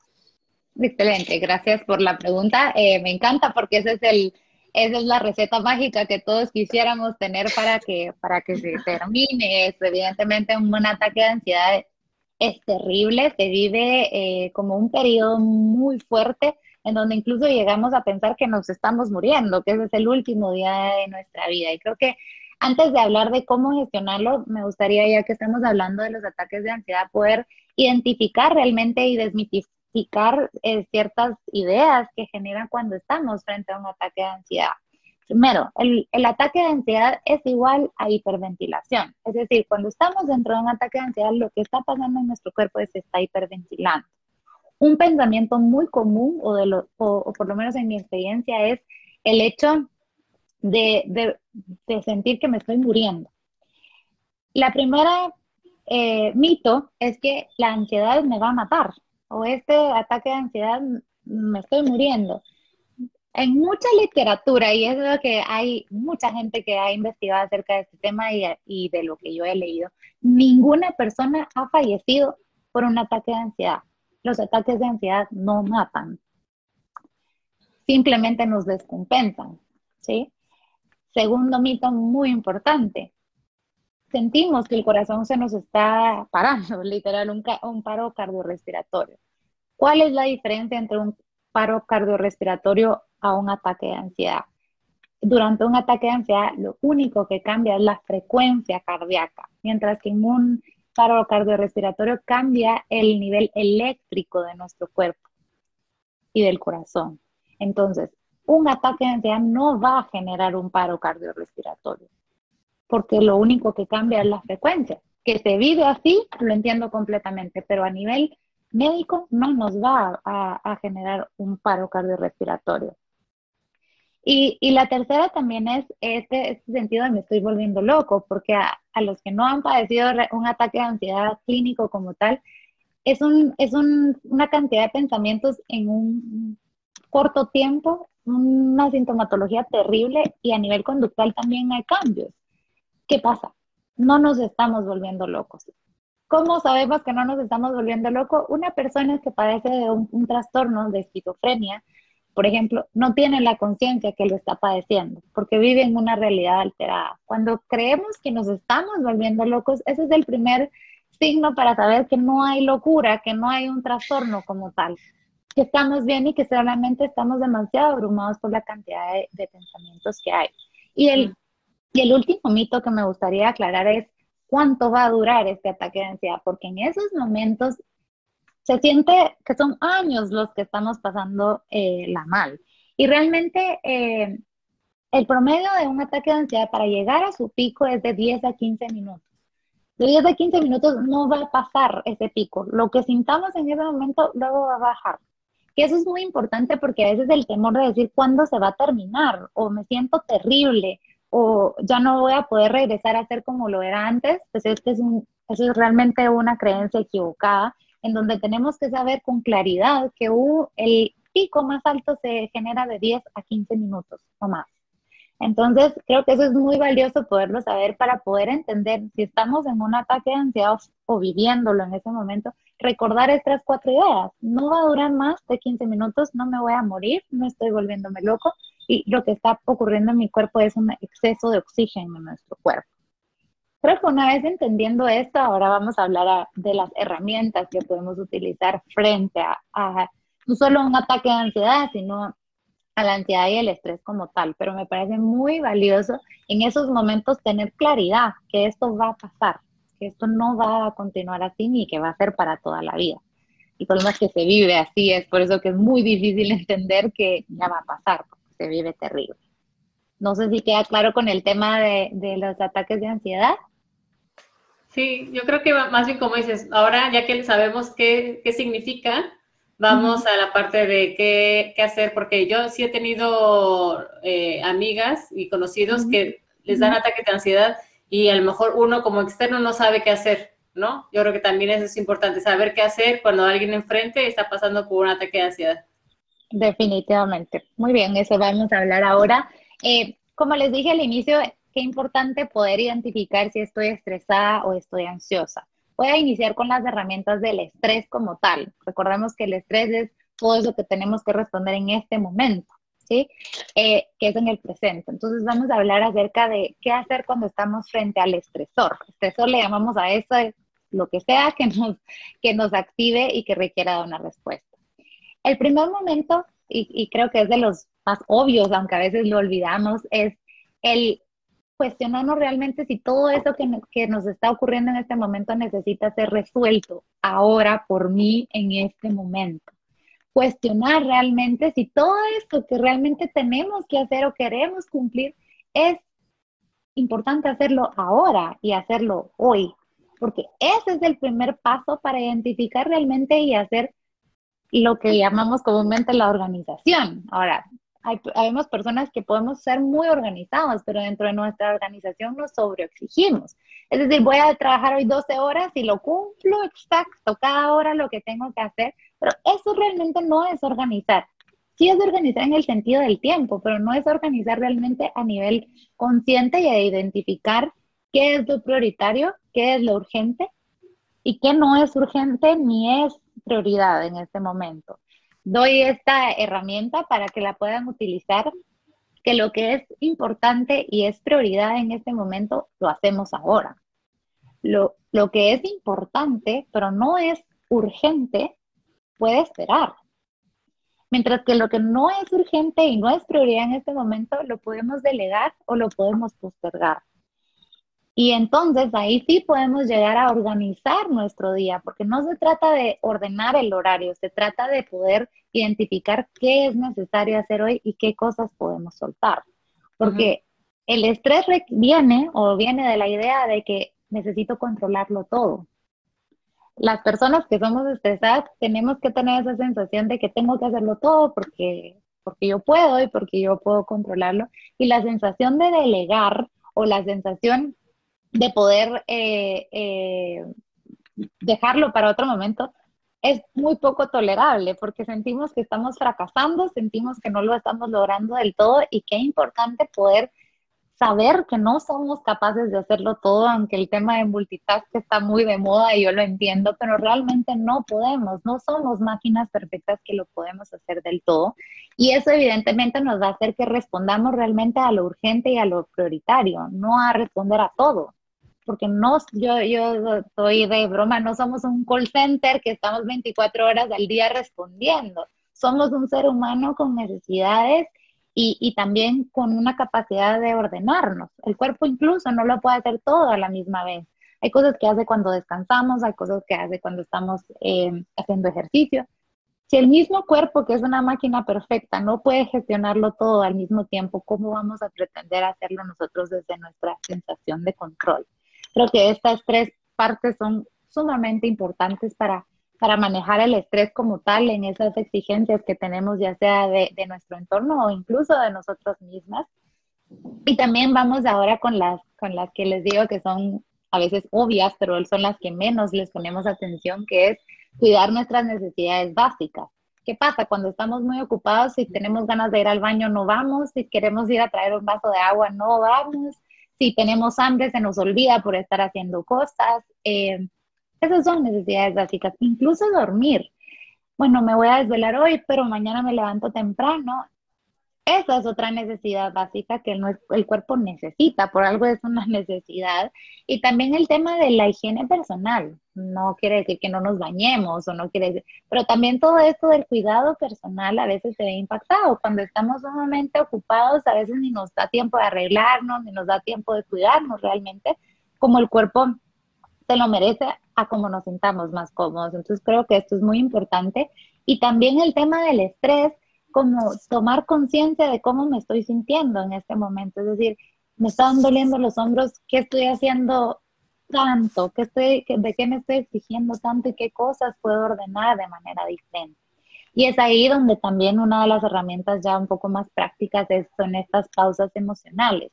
Excelente, gracias por la pregunta. Eh, me encanta porque ese es el, esa es la receta mágica que todos quisiéramos tener para que, para que se termine. Es, evidentemente un ataque de ansiedad es terrible, se vive eh, como un periodo muy fuerte en donde incluso llegamos a pensar que nos estamos muriendo, que ese es el último día de nuestra vida. Y creo que antes de hablar de cómo gestionarlo, me gustaría, ya que estamos hablando de los ataques de ansiedad, poder identificar realmente y desmitificar eh, ciertas ideas que generan cuando estamos frente a un ataque de ansiedad. Primero, el, ataque de ansiedad es igual a hiperventilación. Es decir, cuando estamos dentro de un ataque de ansiedad, lo que está pasando en nuestro cuerpo es que está hiperventilando. Un pensamiento muy común, o, por lo menos en mi experiencia, es el hecho de sentir que me estoy muriendo. La primera eh, mito es que la ansiedad me va a matar o este ataque de ansiedad me estoy muriendo. En mucha literatura, y es lo que hay mucha gente que ha investigado acerca de este tema y, de lo que yo he leído, ninguna persona ha fallecido por un ataque de ansiedad. Los ataques de ansiedad no matan, simplemente nos descompensan, ¿sí? Segundo mito muy importante, sentimos que el corazón se nos está parando, literal, un, un paro cardiorrespiratorio. ¿Cuál es la diferencia entre un paro cardiorrespiratorio a un ataque de ansiedad? Durante un ataque de ansiedad, lo único que cambia es la frecuencia cardíaca, mientras que en un paro cardiorrespiratorio cambia el nivel eléctrico de nuestro cuerpo y del corazón. Entonces, un ataque de ansiedad no va a generar un paro cardiorrespiratorio porque lo único que cambia es la frecuencia. Que se vive así, lo entiendo completamente, pero a nivel médico no nos va a, generar un paro cardiorrespiratorio. Y, y, la tercera también es este, este, sentido de me estoy volviendo loco, porque a, los que no han padecido un ataque de ansiedad clínico como tal, es, un, es un, una cantidad de pensamientos en un corto tiempo, una sintomatología terrible y a nivel conductual también hay cambios. ¿qué pasa? No nos estamos volviendo locos. ¿Cómo sabemos que no nos estamos volviendo locos? Una persona que padece de un, trastorno de esquizofrenia, por ejemplo, no tiene la conciencia que lo está padeciendo, porque vive en una realidad alterada. Cuando creemos que nos estamos volviendo locos, ese es el primer signo para saber que no hay locura, que no hay un trastorno como tal, que estamos bien y que solamente estamos demasiado abrumados por la cantidad de, de pensamientos que hay. Y el y el último mito que me gustaría aclarar es cuánto va a durar este ataque de ansiedad, porque en esos momentos se siente que son años los que estamos pasando eh, la mal. Y realmente eh, el promedio de un ataque de ansiedad para llegar a su pico es de 10 a 15 minutos. De 10 a 15 minutos no va a pasar ese pico. Lo que sintamos en ese momento luego va a bajar. Que eso es muy importante porque a veces el temor de decir cuándo se va a terminar o me siento terrible o ya no voy a poder regresar a ser como lo era antes, pues este es un, eso es realmente una creencia equivocada, en donde tenemos que saber con claridad que el pico más alto se genera de 10 a 15 minutos o más. Entonces, creo que eso es muy valioso poderlo saber para poder entender si estamos en un ataque de ansiedad o viviéndolo en ese momento, recordar estas cuatro ideas. No va a durar más de 15 minutos, no me voy a morir, no estoy volviéndome loco y lo que está ocurriendo en mi cuerpo es un exceso de oxígeno en nuestro cuerpo. Creo que una vez entendiendo esto, ahora vamos a hablar de las herramientas que podemos utilizar frente a no solo un ataque de ansiedad, sino a la ansiedad y el estrés como tal, pero me parece muy valioso en esos momentos tener claridad que esto va a pasar, que esto no va a continuar así ni que va a ser para toda la vida. Por lo menos que se vive así, es por eso que es muy difícil entender que ya va a pasar, porque se vive terrible. No sé si queda claro con el tema de, de los ataques de ansiedad. Sí, yo creo que más bien como dices, ahora ya que sabemos qué, qué significa, vamos a la parte de qué, qué, hacer, porque yo sí he tenido eh, amigas y conocidos que les dan ataques de ansiedad y a lo mejor uno como externo no sabe qué hacer, ¿no? Yo creo que también eso es importante, saber qué hacer cuando alguien enfrente está pasando por un ataque de ansiedad. Definitivamente. Muy bien, eso vamos a hablar ahora. Eh, como les dije al inicio, qué importante poder identificar si estoy estresada o estoy ansiosa. Voy a iniciar con las herramientas del estrés como tal. Recordemos que el estrés es todo eso que tenemos que responder en este momento, ¿sí? Eh, que es en el presente. Entonces vamos a hablar acerca de qué hacer cuando estamos frente al estresor. Estresor le llamamos a eso lo que sea que nos, que nos active y que requiera una respuesta. El primer momento, y, creo que es de los más obvios, aunque a veces lo olvidamos, es el cuestionarnos realmente si todo eso que, que, nos está ocurriendo en este momento necesita ser resuelto ahora por mí en este momento. Cuestionar realmente si todo esto que realmente tenemos que hacer o queremos cumplir es importante hacerlo ahora y hacerlo hoy, porque ese es el primer paso para identificar realmente y hacer lo que llamamos comúnmente la organización. Ahora, hay, habemos personas que podemos ser muy organizados, pero dentro de nuestra organización nos sobreexigimos. Es decir, voy a trabajar hoy 12 horas y lo cumplo exacto, cada hora lo que tengo que hacer, pero eso realmente no es organizar. Sí es organizar en el sentido del tiempo, pero no es organizar realmente a nivel consciente y de identificar qué es lo prioritario, qué es lo urgente y qué no es urgente ni es prioridad en este momento. Doy esta herramienta para que la puedan utilizar, que lo que es importante y es prioridad en este momento, lo hacemos ahora. Lo, que es importante, pero no es urgente, puede esperar. Mientras que lo que no es urgente y no es prioridad en este momento, lo podemos delegar o lo podemos postergar. Y entonces ahí sí podemos llegar a organizar nuestro día, porque no se trata de ordenar el horario, se trata de poder identificar qué es necesario hacer hoy y qué cosas podemos soltar. Porque el estrés viene o viene de la idea de que necesito controlarlo todo. Las personas que somos estresadas tenemos que tener esa sensación de que tengo que hacerlo todo porque, porque yo puedo y porque yo puedo controlarlo. Y la sensación de delegar o la sensación de poder eh, eh, dejarlo para otro momento, es muy poco tolerable porque sentimos que estamos fracasando, sentimos que no lo estamos logrando del todo y qué importante poder saber que no somos capaces de hacerlo todo, aunque el tema de multitask está muy de moda y yo lo entiendo, pero realmente no podemos, no somos máquinas perfectas que lo podemos hacer del todo. Y eso evidentemente nos va a hacer que respondamos realmente a lo urgente y a lo prioritario, no a responder a todo porque no, yo, yo soy de broma, no somos un call center que estamos 24 horas al día respondiendo. Somos un ser humano con necesidades y, y, también con una capacidad de ordenarnos. El cuerpo incluso no lo puede hacer todo a la misma vez. Hay cosas que hace cuando descansamos, hay cosas que hace cuando estamos eh, haciendo ejercicio. Si el mismo cuerpo, que es una máquina perfecta, no puede gestionarlo todo al mismo tiempo, ¿cómo vamos a pretender hacerlo nosotros desde nuestra sensación de control? Creo que estas tres partes son sumamente importantes para, para manejar el estrés como tal en esas exigencias que tenemos, ya sea de, de nuestro entorno o incluso de nosotros mismas. Y también vamos ahora con las, con las que les digo que son a veces obvias, pero son las que menos les ponemos atención, que es cuidar nuestras necesidades básicas. ¿Qué pasa cuando estamos muy ocupados? Si tenemos ganas de ir al baño, no vamos. Si queremos ir a traer un vaso de agua, no vamos si tenemos hambre se nos olvida por estar haciendo cosas. Eh, esas son necesidades básicas, incluso dormir. Bueno, me voy a desvelar hoy, pero mañana me levanto temprano. Esa es otra necesidad básica que el, cuerpo necesita, por algo es una necesidad. Y también el tema de la higiene personal. No quiere decir que no nos bañemos o no quiere decir, pero también todo esto del cuidado personal a veces se ve impactado. Cuando estamos sumamente ocupados, a veces ni nos da tiempo de arreglarnos, ni nos da tiempo de cuidarnos realmente, como el cuerpo se lo merece a como nos sintamos más cómodos. Entonces creo que esto es muy importante. Y también el tema del estrés como tomar conciencia de cómo me estoy sintiendo en este momento. Es decir, me están doliendo los hombros, ¿qué estoy haciendo tanto? ¿Qué estoy, ¿De qué me estoy exigiendo tanto y qué cosas puedo ordenar de manera diferente? Y es ahí donde también una de las herramientas ya un poco más prácticas son estas pausas emocionales.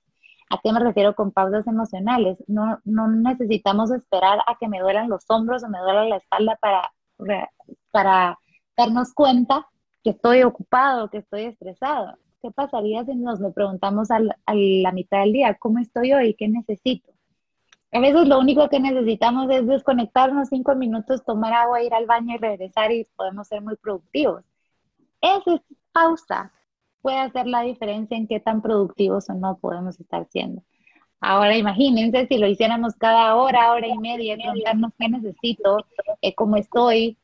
¿A qué me refiero con pausas emocionales? No, no necesitamos esperar a que me duelan los hombros o me duela la espalda para, para darnos cuenta que estoy ocupado, que estoy estresado. ¿Qué pasaría si nos lo preguntamos a la, mitad del día? ¿Cómo estoy hoy? ¿Qué necesito? A veces lo único que necesitamos es desconectarnos cinco minutos, tomar agua, ir al baño y regresar y podemos ser muy productivos. Esa pausa puede hacer la diferencia en qué tan productivos o no podemos estar siendo. Ahora imagínense si lo hiciéramos cada hora, hora y media, preguntarnos qué necesito, eh, cómo estoy,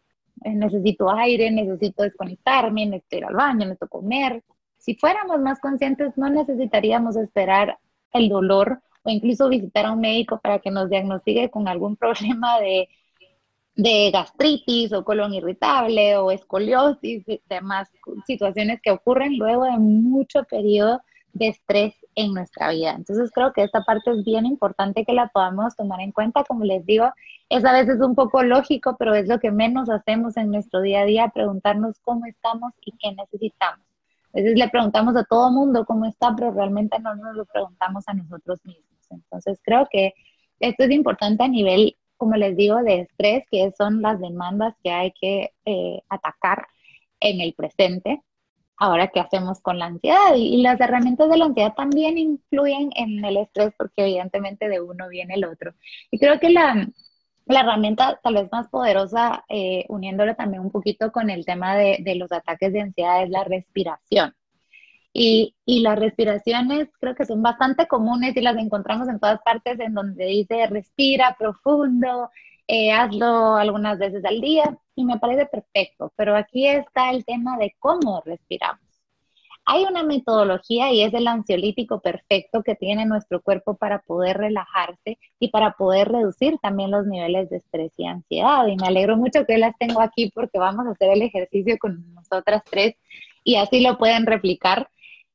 necesito aire, necesito desconectarme, necesito ir al baño, necesito comer. Si fuéramos más conscientes, no necesitaríamos esperar el dolor o incluso visitar a un médico para que nos diagnostique con algún problema de, de gastritis o colon irritable o escoliosis, y demás situaciones que ocurren luego de mucho periodo de estrés en nuestra vida. Entonces creo que esta parte es bien importante que la podamos tomar en cuenta. Como les digo, es a veces un poco lógico, pero es lo que menos hacemos en nuestro día a día, preguntarnos cómo estamos y qué necesitamos. A veces le preguntamos a todo mundo cómo está, pero realmente no nos lo preguntamos a nosotros mismos. Entonces creo que esto es importante a nivel, como les digo, de estrés, que son las demandas que hay que eh, atacar en el presente ahora qué hacemos con la ansiedad. Y, las herramientas de la ansiedad también influyen en el estrés porque evidentemente de uno viene el otro. Y creo que la, herramienta tal vez más poderosa, eh, uniéndolo también un poquito con el tema de, los ataques de ansiedad, es la respiración. Y, y, las respiraciones creo que son bastante comunes y las encontramos en todas partes en donde dice respira profundo, eh, hazlo algunas veces al día y me parece perfecto, pero aquí está el tema de cómo respiramos. Hay una metodología y es el ansiolítico perfecto que tiene nuestro cuerpo para poder relajarse y para poder reducir también los niveles de estrés y ansiedad. Y me alegro mucho que las tengo aquí porque vamos a hacer el ejercicio con nosotras tres y así lo pueden replicar.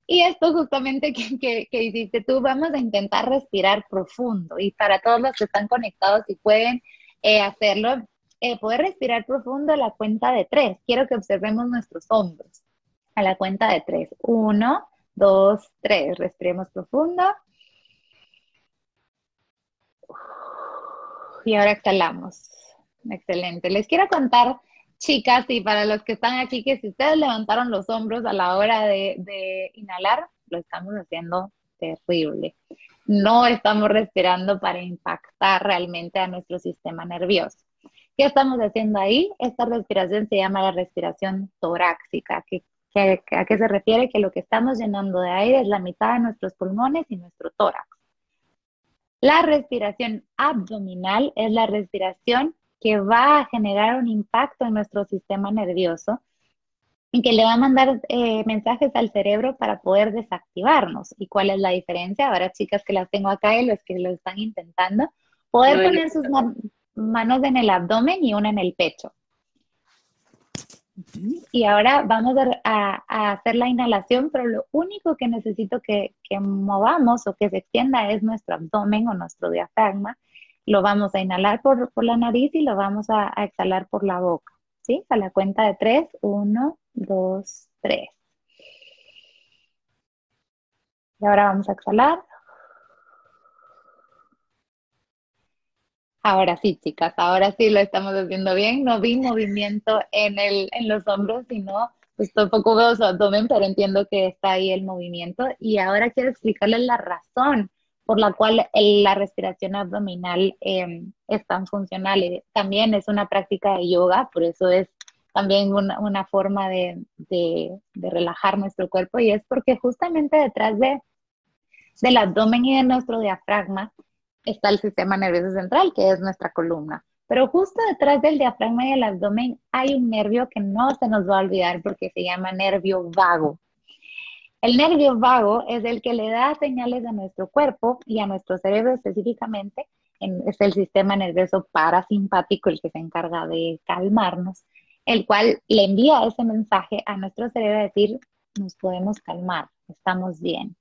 Y esto justamente que, que, que, hiciste tú, vamos a intentar respirar profundo. Y para todos los que están conectados y pueden eh, hacerlo, eh, poder respirar profundo a la cuenta de tres. Quiero que observemos nuestros hombros. A la cuenta de tres. Uno, dos, tres. Respiremos profundo. Y ahora exhalamos. Excelente. Les quiero contar, chicas, y para los que están aquí, que si ustedes levantaron los hombros a la hora de, de inhalar, lo estamos haciendo terrible no estamos respirando para impactar realmente a nuestro sistema nervioso. ¿Qué estamos haciendo ahí? Esta respiración se llama la respiración torácica. ¿A qué se refiere? Que lo que estamos llenando de aire es la mitad de nuestros pulmones y nuestro tórax. La respiración abdominal es la respiración que va a generar un impacto en nuestro sistema nervioso y que le va a mandar eh, mensajes al cerebro para poder desactivarnos. ¿Y cuál es la diferencia? Ahora, chicas que las tengo acá y los que lo están intentando, poder poner sus manos en el abdomen y una en el pecho. Y ahora vamos a, hacer la inhalación, pero lo único que necesito que, movamos o que se extienda es nuestro abdomen o nuestro diafragma. Lo vamos a inhalar por, la nariz y lo vamos a, a exhalar por la boca. ¿Sí? A la cuenta de tres. Uno, dos, tres. Y ahora vamos a exhalar. Ahora sí, chicas, ahora sí lo estamos haciendo bien. No vi movimiento en, el, en los hombros, sino pues tampoco veo su abdomen, pero entiendo que está ahí el movimiento. Y ahora quiero explicarles la razón por la cual la respiración abdominal em, es tan funcional. También es una práctica de yoga, por eso es también una, forma de, relajar nuestro cuerpo y es porque justamente detrás de, del abdomen y de nuestro diafragma está el sistema nervioso central, que es nuestra columna. Pero justo detrás del diafragma y del abdomen hay un nervio que no se nos va a olvidar porque se llama nervio vago. El nervio vago es el que le da señales a nuestro cuerpo y a nuestro cerebro específicamente. es el sistema nervioso parasimpático el que se encarga de calmarnos el cual le envía ese mensaje a nuestro cerebro de decir, nos podemos calmar, estamos bien.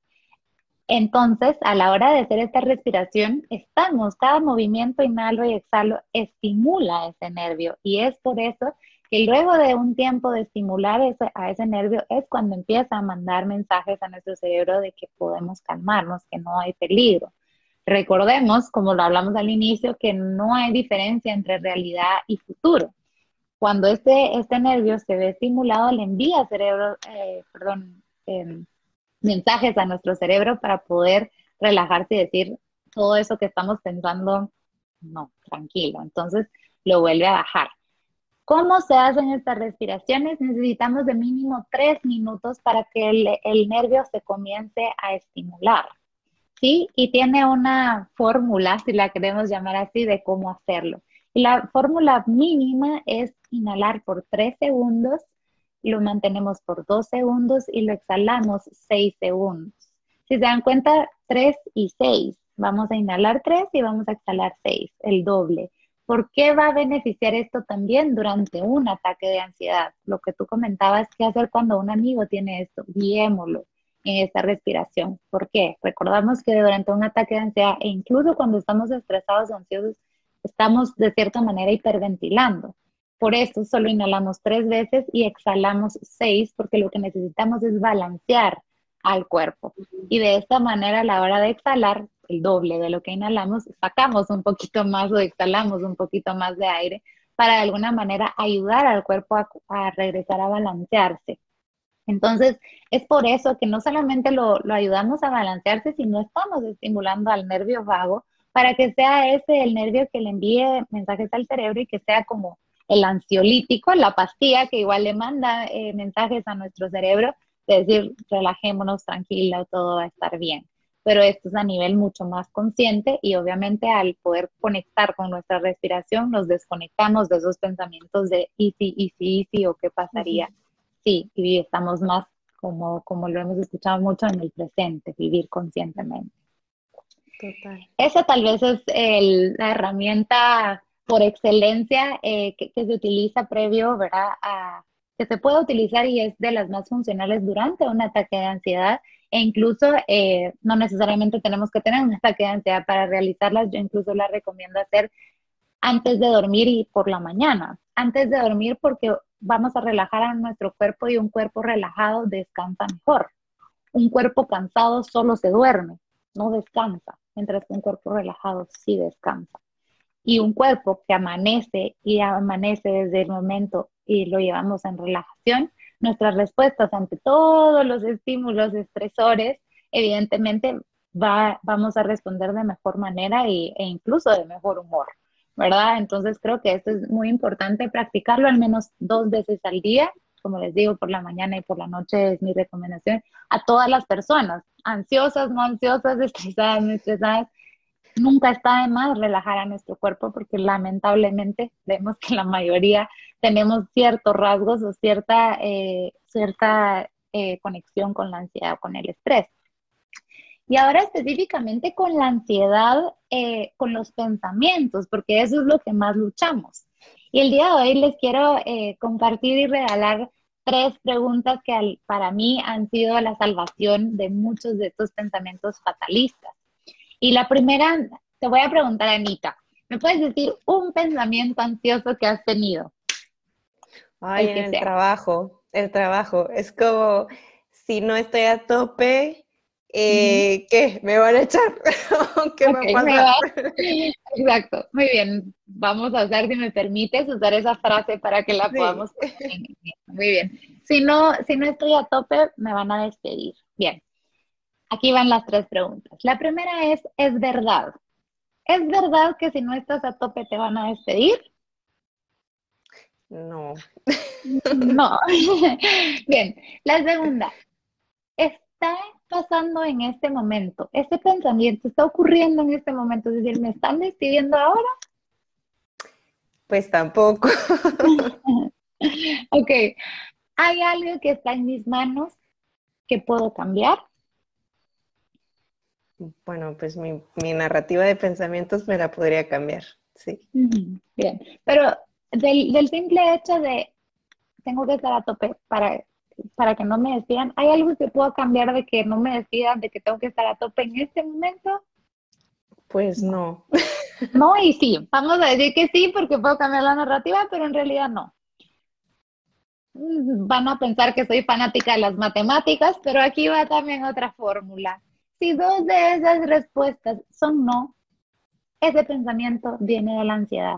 Entonces, a la hora de hacer esta respiración, estamos, cada movimiento inhalo y exhalo estimula ese nervio y es por eso Y luego de un tiempo de estimular ese, a ese nervio es cuando empieza a mandar mensajes a nuestro cerebro de que podemos calmarnos, que no hay peligro. Recordemos, como lo hablamos al inicio, que no hay diferencia entre realidad y futuro. Cuando este, este nervio se ve estimulado, le envía cerebro, eh, perdón, em, mensajes a nuestro cerebro para poder relajarse y decir todo eso que estamos pensando, no, tranquilo. Entonces lo vuelve a bajar. ¿Cómo se hacen estas respiraciones? Necesitamos de mínimo tres minutos para que el, el nervio se comience a estimular. ¿Sí? Y tiene una fórmula, si la queremos llamar así, de cómo hacerlo. Y la fórmula mínima es inhalar por tres segundos, lo mantenemos por dos segundos y lo exhalamos seis segundos. Si se dan cuenta, tres y seis. Vamos a inhalar tres y vamos a exhalar seis, el doble. ¿Por qué va a beneficiar esto también durante un ataque de ansiedad? Lo que tú comentabas, ¿qué hacer cuando un amigo tiene esto? Guiémoslo en esta respiración. ¿Por qué? Recordamos que durante un ataque de ansiedad e incluso cuando estamos estresados o ansiosos, estamos de cierta manera hiperventilando. Por eso solo inhalamos tres veces y exhalamos seis, porque lo que necesitamos es balancear al cuerpo. Y de esta manera, a la hora de exhalar, el doble de lo que inhalamos, sacamos un poquito más o exhalamos un poquito más de aire para de alguna manera ayudar al cuerpo a, regresar a balancearse. Entonces, es por eso que no solamente lo, lo, ayudamos a balancearse, sino estamos estimulando al nervio vago para que sea ese el nervio que le envíe mensajes al cerebro y que sea como el ansiolítico, la pastilla que igual le manda eh, mensajes a nuestro cerebro de decir, relajémonos, tranquila, todo va a estar bien pero esto es a nivel mucho más consciente y obviamente al poder conectar con nuestra respiración nos desconectamos de esos pensamientos de easy, easy, easy o qué pasaría. Sí, y estamos más como, como lo hemos escuchado mucho en el presente, vivir conscientemente. Total. Esa tal vez es el, la herramienta por excelencia eh, que, se utiliza previo, ¿verdad? Que se puede utilizar y es de las más funcionales durante un ataque de ansiedad e incluso eh, no necesariamente tenemos que tener un ataque de ansiedad para realizarlas. Yo incluso la recomiendo hacer antes de dormir y por la mañana. Antes de dormir porque vamos a relajar a nuestro cuerpo y un cuerpo relajado descansa mejor. Un cuerpo cansado solo se duerme, no descansa, mientras que un cuerpo relajado sí descansa. Y un cuerpo que amanece y amanece desde el momento y lo llevamos en relajación, nuestras respuestas ante todos los estímulos estresores, evidentemente va, vamos a responder de mejor manera e incluso de mejor humor, ¿verdad? Entonces creo que esto es muy importante, practicarlo al menos dos veces al día, como les digo, por la mañana y por la noche es mi recomendación a todas las personas, ansiosas, no ansiosas, estresadas, no estresadas, nunca está de más relajar a nuestro cuerpo porque lamentablemente vemos que la mayoría tenemos ciertos rasgos o cierta, eh, cierta eh, conexión con la ansiedad o con el estrés. Y ahora específicamente con la ansiedad, eh, con los pensamientos, porque eso es lo que más luchamos. Y el día de hoy les quiero compartir y regalar tres preguntas que para mí han sido la salvación de muchos de estos pensamientos fatalistas. Y la primera, te voy a preguntar, Anita, ¿me puedes decir un pensamiento ansioso que has tenido? Ay, el en el trabajo, el trabajo. Es como, si no estoy a tope, eh, ¿qué? ¿Me van a echar? ¿Qué me pasa? Exacto, muy bien. Vamos a hacer, si me permites, usar esa frase para que la podamos. Muy bien. Si no, si no estoy a tope, me van a despedir. Bien. Aquí van las tres preguntas. La primera es, ¿es verdad? ¿Es verdad que si no estás a tope te van a despedir? No. No. Bien. La segunda, ¿está pasando en este momento? ¿Este pensamiento está ocurriendo en este momento? Es decir, ¿me están despidiendo ahora? Pues tampoco. ok. ¿Hay algo que está en mis manos que puedo cambiar? Bueno, pues mi, narrativa de pensamientos me la podría cambiar, sí. Bien, pero del, simple hecho de tengo que estar a tope para, para que no me despidan, ¿hay algo que puedo cambiar de que no me despidan, de que tengo que estar a tope en este momento? Pues no. No, y sí, vamos a decir que sí porque puedo cambiar la narrativa, pero en realidad no. mm, van a pensar que soy fanática de las matemáticas, pero aquí va también otra fórmula. Si dos de esas respuestas son no, ese pensamiento viene de la ansiedad.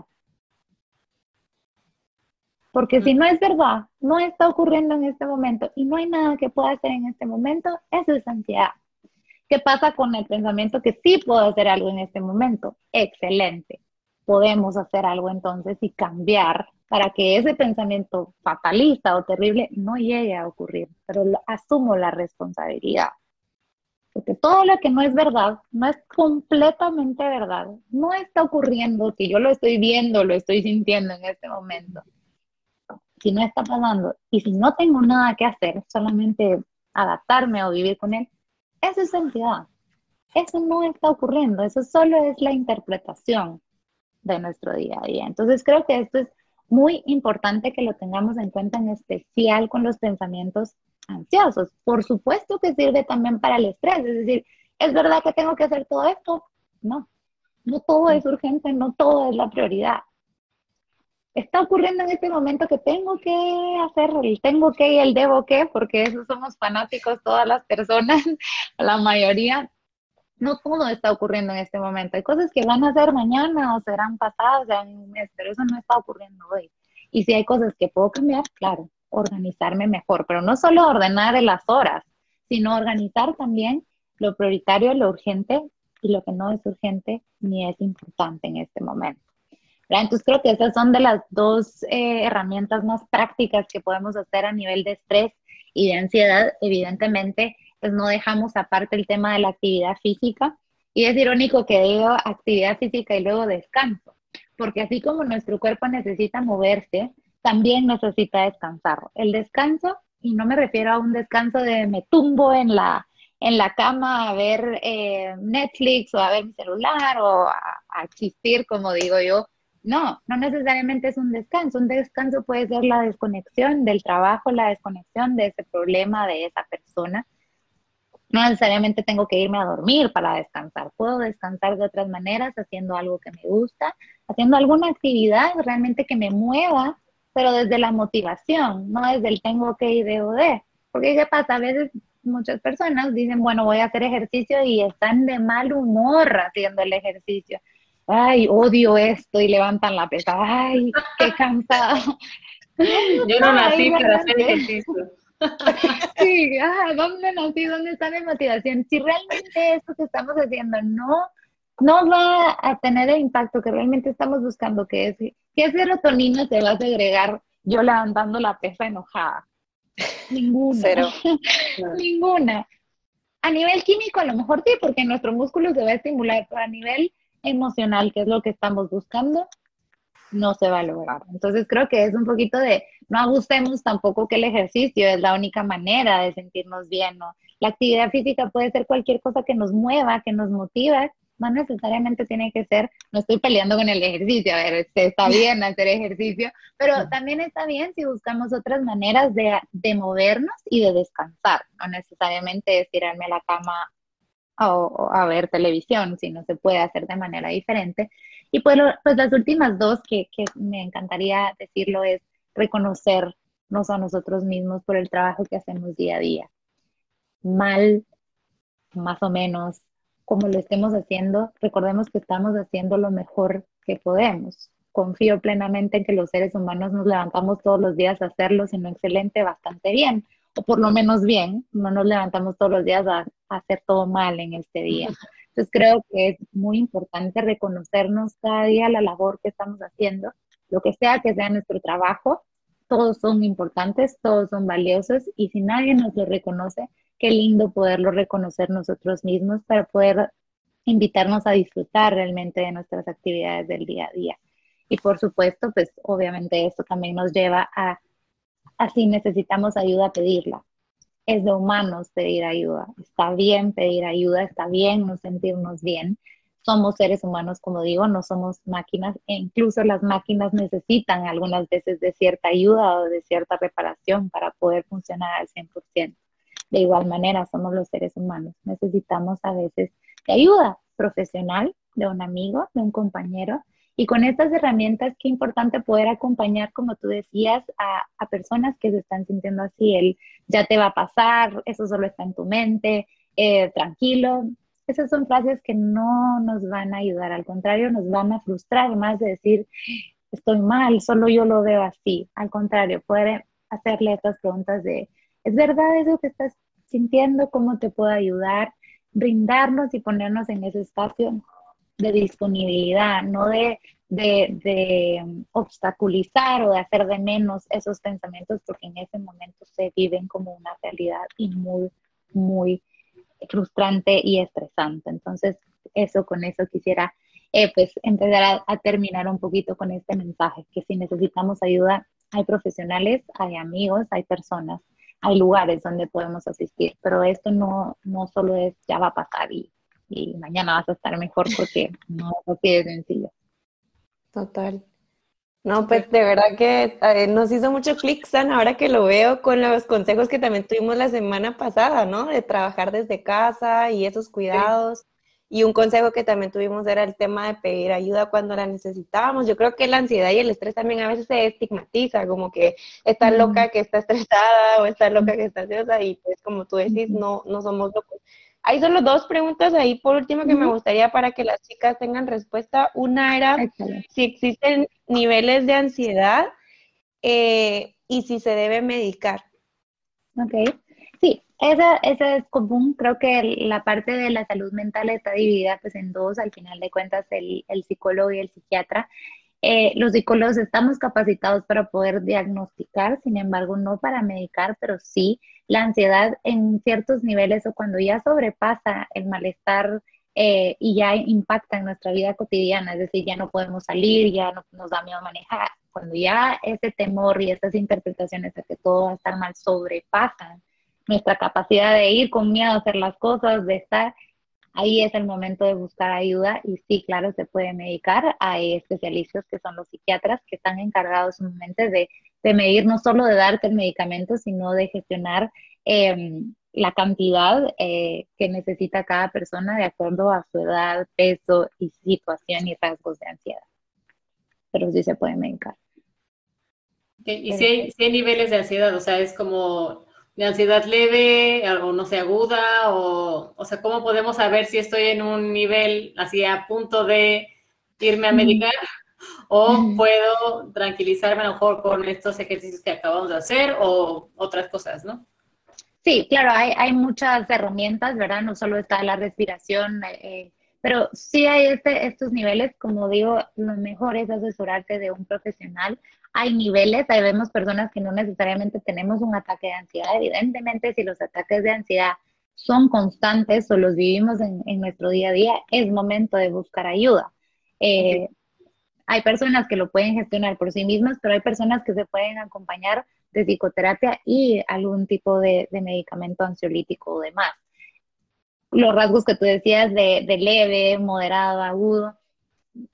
Porque si no es verdad, no está ocurriendo en este momento y no hay nada que pueda hacer en este momento, eso es ansiedad. ¿Qué pasa con el pensamiento que sí puedo hacer algo en este momento? Excelente. Podemos hacer algo entonces y cambiar para que ese pensamiento fatalista o terrible no llegue a ocurrir, pero asumo la responsabilidad. Porque todo lo que no es verdad, no es completamente verdad, no está ocurriendo, si yo lo estoy viendo, lo estoy sintiendo en este momento, si no está pasando y si no tengo nada que hacer, solamente adaptarme o vivir con él, eso es ansiedad. Eso no está ocurriendo, eso solo es la interpretación de nuestro día a día. Entonces creo que esto es muy importante que lo tengamos en cuenta en especial con los pensamientos ansiosos. Por supuesto que sirve también para el estrés, es decir, ¿es verdad que tengo que hacer todo esto? No, no todo es urgente, no todo es la prioridad. Está ocurriendo en este momento que tengo que hacer el tengo que y el debo que, porque eso somos fanáticos todas las personas, la mayoría. No todo está ocurriendo en este momento. Hay cosas que van a ser mañana o serán pasadas, en un mes, pero eso no está ocurriendo hoy. Y si hay cosas que puedo cambiar, claro, organizarme mejor, pero no solo ordenar las horas, sino organizar también lo prioritario, lo urgente y lo que no es urgente ni es importante en este momento. Entonces creo que esas son de las dos eh, herramientas más prácticas que podemos hacer a nivel de estrés y de ansiedad. Evidentemente, pues no dejamos aparte el tema de la actividad física. Y es irónico que digo actividad física y luego descanso, porque así como nuestro cuerpo necesita moverse, también necesita descansar. El descanso, y no me refiero a un descanso de me tumbo en la, en la cama a ver eh, Netflix o a ver mi celular o a, existir, como digo yo. No, no necesariamente es un descanso. Un descanso puede ser la desconexión del trabajo, la desconexión de ese problema, de esa persona. No necesariamente tengo que irme a dormir para descansar. Puedo descansar de otras maneras, haciendo algo que me gusta, haciendo alguna actividad realmente que me mueva pero desde la motivación, no desde el tengo que ir de o de. Porque ¿qué pasa? A veces muchas personas dicen, bueno, voy a hacer ejercicio y están de mal humor haciendo el ejercicio. Ay, odio esto y levantan la pesa. Ay, qué cansado. Yo no nací para hacer ejercicio. Sí, ¿dónde nací? ¿Dónde está mi motivación? Si realmente esto que estamos haciendo no no va a tener el impacto que realmente estamos buscando, que es que serotonina se va a segregar yo levantando la pesa enojada. Ninguna. Cero. Ninguna. A nivel químico a lo mejor sí, porque nuestro músculo se va a estimular, pero a nivel emocional, que es lo que estamos buscando, no se va a lograr. Entonces creo que es un poquito de, no abusemos tampoco que el ejercicio es la única manera de sentirnos bien, ¿no? La actividad física puede ser cualquier cosa que nos mueva, que nos motive, no necesariamente tiene que ser, no estoy peleando con el ejercicio, a ver, está bien hacer ejercicio, pero también está bien si buscamos otras maneras de, de movernos y de descansar, no necesariamente es tirarme a la cama o, a ver televisión, si no se puede hacer de manera diferente. Y pues, pues las últimas dos que, que me encantaría decirlo es reconocernos a nosotros mismos por el trabajo que hacemos día a día. Mal, más o menos, como lo estemos haciendo, recordemos que estamos haciendo lo mejor que podemos. Confío plenamente en que los seres humanos nos levantamos todos los días a hacerlo, sino excelente, bastante bien, o por lo menos bien, no nos levantamos todos los días a, hacer todo mal en este día. Entonces creo que es muy importante reconocernos cada día la labor que estamos haciendo, lo que sea que sea nuestro trabajo, todos son importantes, todos son valiosos y si nadie nos lo reconoce, qué lindo poderlo reconocer nosotros mismos para poder invitarnos a disfrutar realmente de nuestras actividades del día a día. Y por supuesto, pues obviamente esto también nos lleva a, así necesitamos ayuda, a pedirla. Es de humanos pedir ayuda. Está bien pedir ayuda, está bien no sentirnos bien. Somos seres humanos, como digo, no somos máquinas e incluso las máquinas necesitan algunas veces de cierta ayuda o de cierta reparación para poder funcionar al 100%. De igual manera, somos los seres humanos. Necesitamos a veces de ayuda profesional, de un amigo, de un compañero, Y con estas herramientas, qué importante poder acompañar, como tú decías, a, personas que se están sintiendo así, el ya te va a pasar, eso solo está en tu mente, eh, tranquilo. Esas son frases que no nos van a ayudar, al contrario, nos van a frustrar más de decir, estoy mal, solo yo lo veo así. Al contrario, poder hacerle estas preguntas de, ¿es verdad eso que estás sintiendo? ¿Cómo te puedo ayudar? Brindarnos y ponernos en ese espacio de disponibilidad, no de, de, um, obstaculizar o de hacer de menos esos pensamientos, porque en ese momento se viven como una realidad y muy, muy frustrante y estresante. Entonces, eso con eso quisiera eh, pues empezar a, terminar un poquito con este mensaje, que si necesitamos ayuda, hay profesionales, hay amigos, hay personas, hay lugares donde podemos asistir, pero esto no, no solo es ya va a pasar y, y mañana vas a estar mejor porque no es así de sencillo. Total. No, pues de verdad que eh, nos hizo mucho clic, San, ahora que lo veo con los consejos que también tuvimos la semana pasada, ¿no? De trabajar desde casa y esos cuidados. Y un consejo que también tuvimos era el tema de pedir ayuda cuando la necesitábamos. Yo creo que la ansiedad y el estrés también a veces se estigmatiza, como que está loca que está estresada o está loca que está ansiosa y pues como tú decís, no, no somos locos. Hay solo dos preguntas ahí, por último, que me gustaría para que las chicas tengan respuesta. Una era si existen niveles de ansiedad eh, y si se debe medicar. Ok, sí, esa, esa, es común. Creo que la parte de la salud mental está dividida pues, en dos, al final de cuentas, el, el psicólogo y el psiquiatra. Eh, los psicólogos estamos capacitados para poder diagnosticar, sin embargo, no para medicar, pero sí la ansiedad en ciertos niveles o cuando ya sobrepasa el malestar eh, y ya impacta en nuestra vida cotidiana, es decir, ya no podemos salir, ya no nos da miedo manejar, cuando ya ese temor y esas interpretaciones de que todo va a estar mal sobrepasan nuestra capacidad de ir con miedo a hacer las cosas, de estar, ahí es el momento de buscar ayuda y sí, claro, se puede medicar. Hay especialistas que son los psiquiatras que están encargados momento de, de medir, no solo de darte el medicamento, sino de gestionar em, la cantidad eh, que necesita cada persona de acuerdo a su edad, peso y situación y rasgos de ansiedad. Pero sí se puede medicar. y si hay, si hay niveles de ansiedad, o sea, es como de ansiedad leve o no sé, aguda, o, o sea, ¿cómo podemos saber si estoy en un nivel así a punto de irme a medicar? O puedo tranquilizarme a lo mejor con estos ejercicios que acabamos de hacer o otras cosas, ¿no? Sí, claro, hay, hay muchas herramientas, ¿verdad? No solo está la respiración, eh, pero sí hay este, estos niveles, como digo, lo mejor es asesorarte de un profesional hay niveles, hay vemos personas que no necesariamente tenemos un ataque de ansiedad. Evidentemente, si los ataques de ansiedad son constantes o los vivimos en, nuestro día a día, es momento de buscar ayuda. Eh, hay personas que lo pueden gestionar por sí mismas, pero hay personas que se pueden acompañar de psicoterapia y algún tipo de, medicamento ansiolítico o demás. Los rasgos que tú decías de, de leve, moderado, agudo,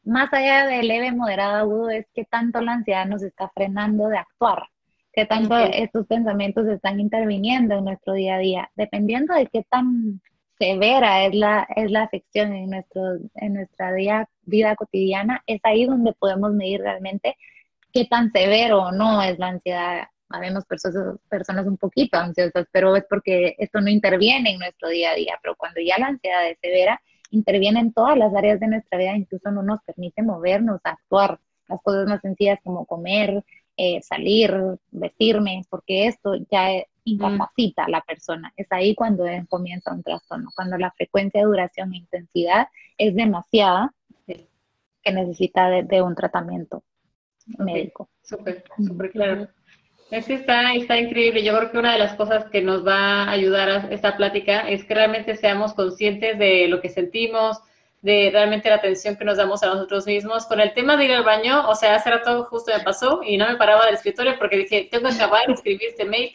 más allá de leve, moderado, agudo, es que tanto la ansiedad nos está frenando de actuar, que tanto estos pensamientos están interviniendo en nuestro día a día, dependiendo de qué tan severa es la, es la afección en, nuestro, en nuestra día, vida cotidiana, es ahí donde podemos medir realmente qué tan severo o no es la ansiedad. Habemos personas, personas un poquito ansiosas, pero es porque esto no interviene en nuestro día a día. Pero cuando ya la ansiedad es severa, interviene en todas las áreas de nuestra vida, incluso no nos permite movernos, actuar, las cosas más sencillas como comer, eh, salir, vestirme, porque esto ya incapacita a la persona. Es ahí cuando comienza un trastorno, cuando la frecuencia, duración e intensidad es demasiada que necesita de, un tratamiento médico. Súper, súper claro. Es que está, está increíble. Yo creo que una de las cosas que nos va a ayudar a esta plática es que realmente seamos conscientes de lo que sentimos, de realmente la atención que nos damos a nosotros mismos. Con el tema de ir al baño, o sea, hace rato justo me pasó y no me paraba del escritorio porque dije, tengo que acabar de escribir este mail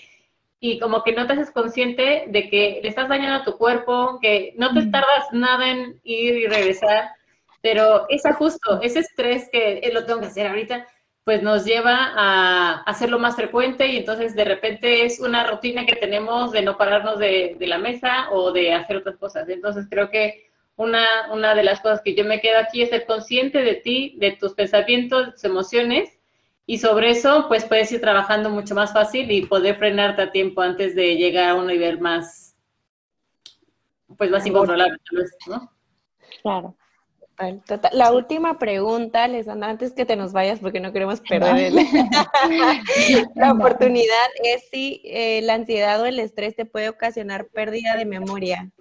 y como que no te haces consciente de que le estás dañando a tu cuerpo, que no te tardas nada en ir y regresar, pero ese justo, ese estrés que lo tengo que hacer ahorita, pues nos lleva a hacerlo más frecuente y entonces de repente es una rutina que tenemos de no pararnos de, la mesa o de hacer otras cosas. Entonces creo que una, una de las cosas que yo me quedo aquí es ser consciente de ti, de tus pensamientos, tus emociones, y sobre eso, pues puedes ir trabajando mucho más fácil y poder frenarte a tiempo antes de llegar a un nivel más, pues más incontrolable, ¿no? Claro. La última pregunta, Alessandra, antes que te nos vayas, porque no queremos perder la oportunidad, es si eh, la ansiedad o el estrés te puede ocasionar pérdida de memoria.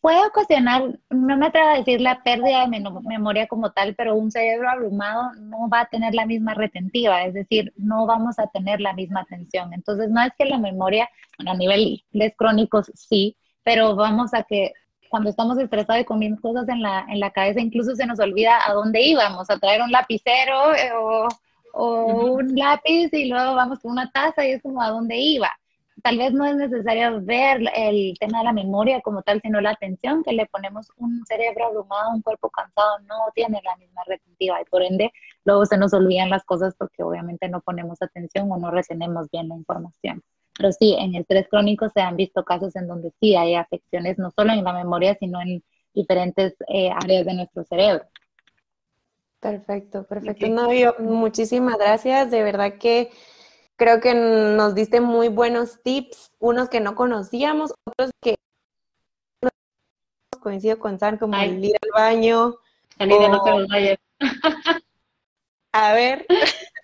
Puede ocasionar, no me atrevo a decir la pérdida de memoria como tal, pero un cerebro abrumado no va a tener la misma retentiva, es decir, no vamos a tener la misma atención. Entonces, no es que la memoria, a nivel de crónicos sí, pero vamos a que cuando estamos estresados y comiendo cosas en la, en la cabeza, incluso se nos olvida a dónde íbamos, a traer un lapicero eh, o, un lápiz y luego vamos con una taza y es como a dónde iba. Tal vez no es necesario ver el tema de la memoria como tal, sino la atención que le ponemos un cerebro abrumado, un cuerpo cansado, no tiene la misma retentiva y por ende luego se nos olvidan las cosas porque obviamente no ponemos atención o no retenemos bien la información. Pero sí, en el estrés crónico se han visto casos en donde sí hay afecciones, no solo en la memoria, sino en diferentes eh, áreas de nuestro cerebro. Perfecto, perfecto. Novio, muchísimas gracias. De verdad que creo que nos diste muy buenos tips, unos que no conocíamos, otros que coincido con San, como el ir al baño. Anita, no te vayas. A ver.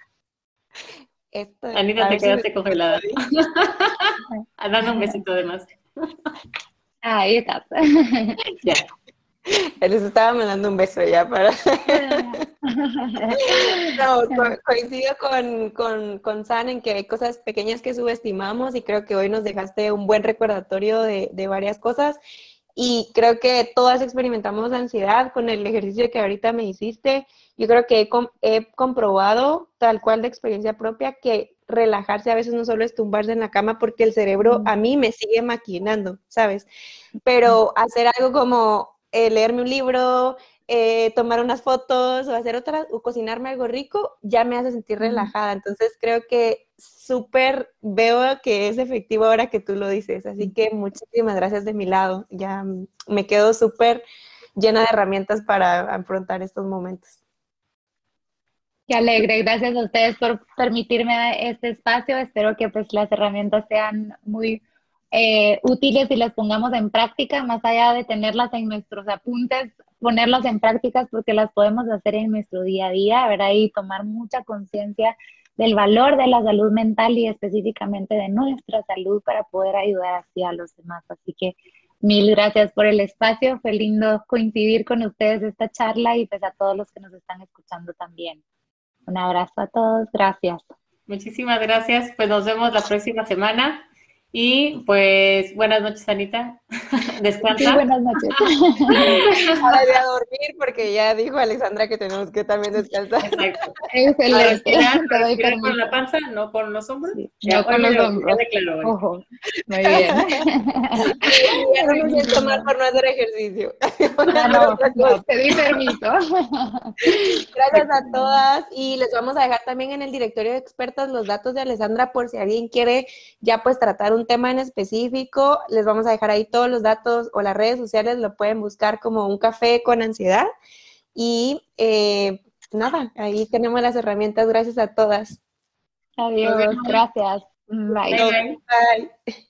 Anita, te quedaste congelada. Dando un besito de más. Ahí estás. ya. Les estaba mandando un beso ya para... no, coincido con, con, con, San en que hay cosas pequeñas que subestimamos y creo que hoy nos dejaste un buen recordatorio de, de varias cosas y creo que todas experimentamos ansiedad con el ejercicio que ahorita me hiciste. Yo creo que he, comprobado, tal cual de experiencia propia, que relajarse a veces no solo es tumbarse en la cama porque el cerebro a mí me sigue maquinando, ¿sabes? Pero hacer algo como eh, leerme un libro, eh, tomar unas fotos o hacer otras, o cocinarme algo rico, ya me hace sentir relajada. Entonces creo que súper veo que es efectivo ahora que tú lo dices. Así que muchísimas gracias de mi lado. Ya me quedo súper llena de herramientas para afrontar estos momentos. Qué alegre, gracias a ustedes por permitirme este espacio. Espero que pues las herramientas sean muy eh, útiles y las pongamos en práctica, más allá de tenerlas en nuestros apuntes, ponerlas en prácticas porque las podemos hacer en nuestro día a día, ¿verdad? Y tomar mucha conciencia del valor de la salud mental y específicamente de nuestra salud para poder ayudar así a los demás. Así que mil gracias por el espacio, fue lindo coincidir con ustedes esta charla y pues a todos los que nos están escuchando también. Un abrazo a todos, gracias. Muchísimas gracias, pues nos vemos la próxima semana. Y pues buenas noches, Anita. Descansa. Sí, buenas noches. Ahora voy a dormir porque ya dijo Alexandra que tenemos que también descansar. Exacto. Excelente. Respirar, con la panza, no con los hombros. no con los hombros. Ojo. Muy bien. ya no me siento mal por no hacer ejercicio. Ah, no, no, te di permiso. Gracias a todas y les vamos a dejar también en el directorio de expertas los datos de Alexandra por si alguien quiere ya pues tratar un tema en específico, les vamos a dejar ahí todos los datos o las redes sociales, lo pueden buscar como un café con ansiedad. Y eh, nada, ahí tenemos las herramientas. Gracias a todas. Adiós, gracias. Bye. Bye.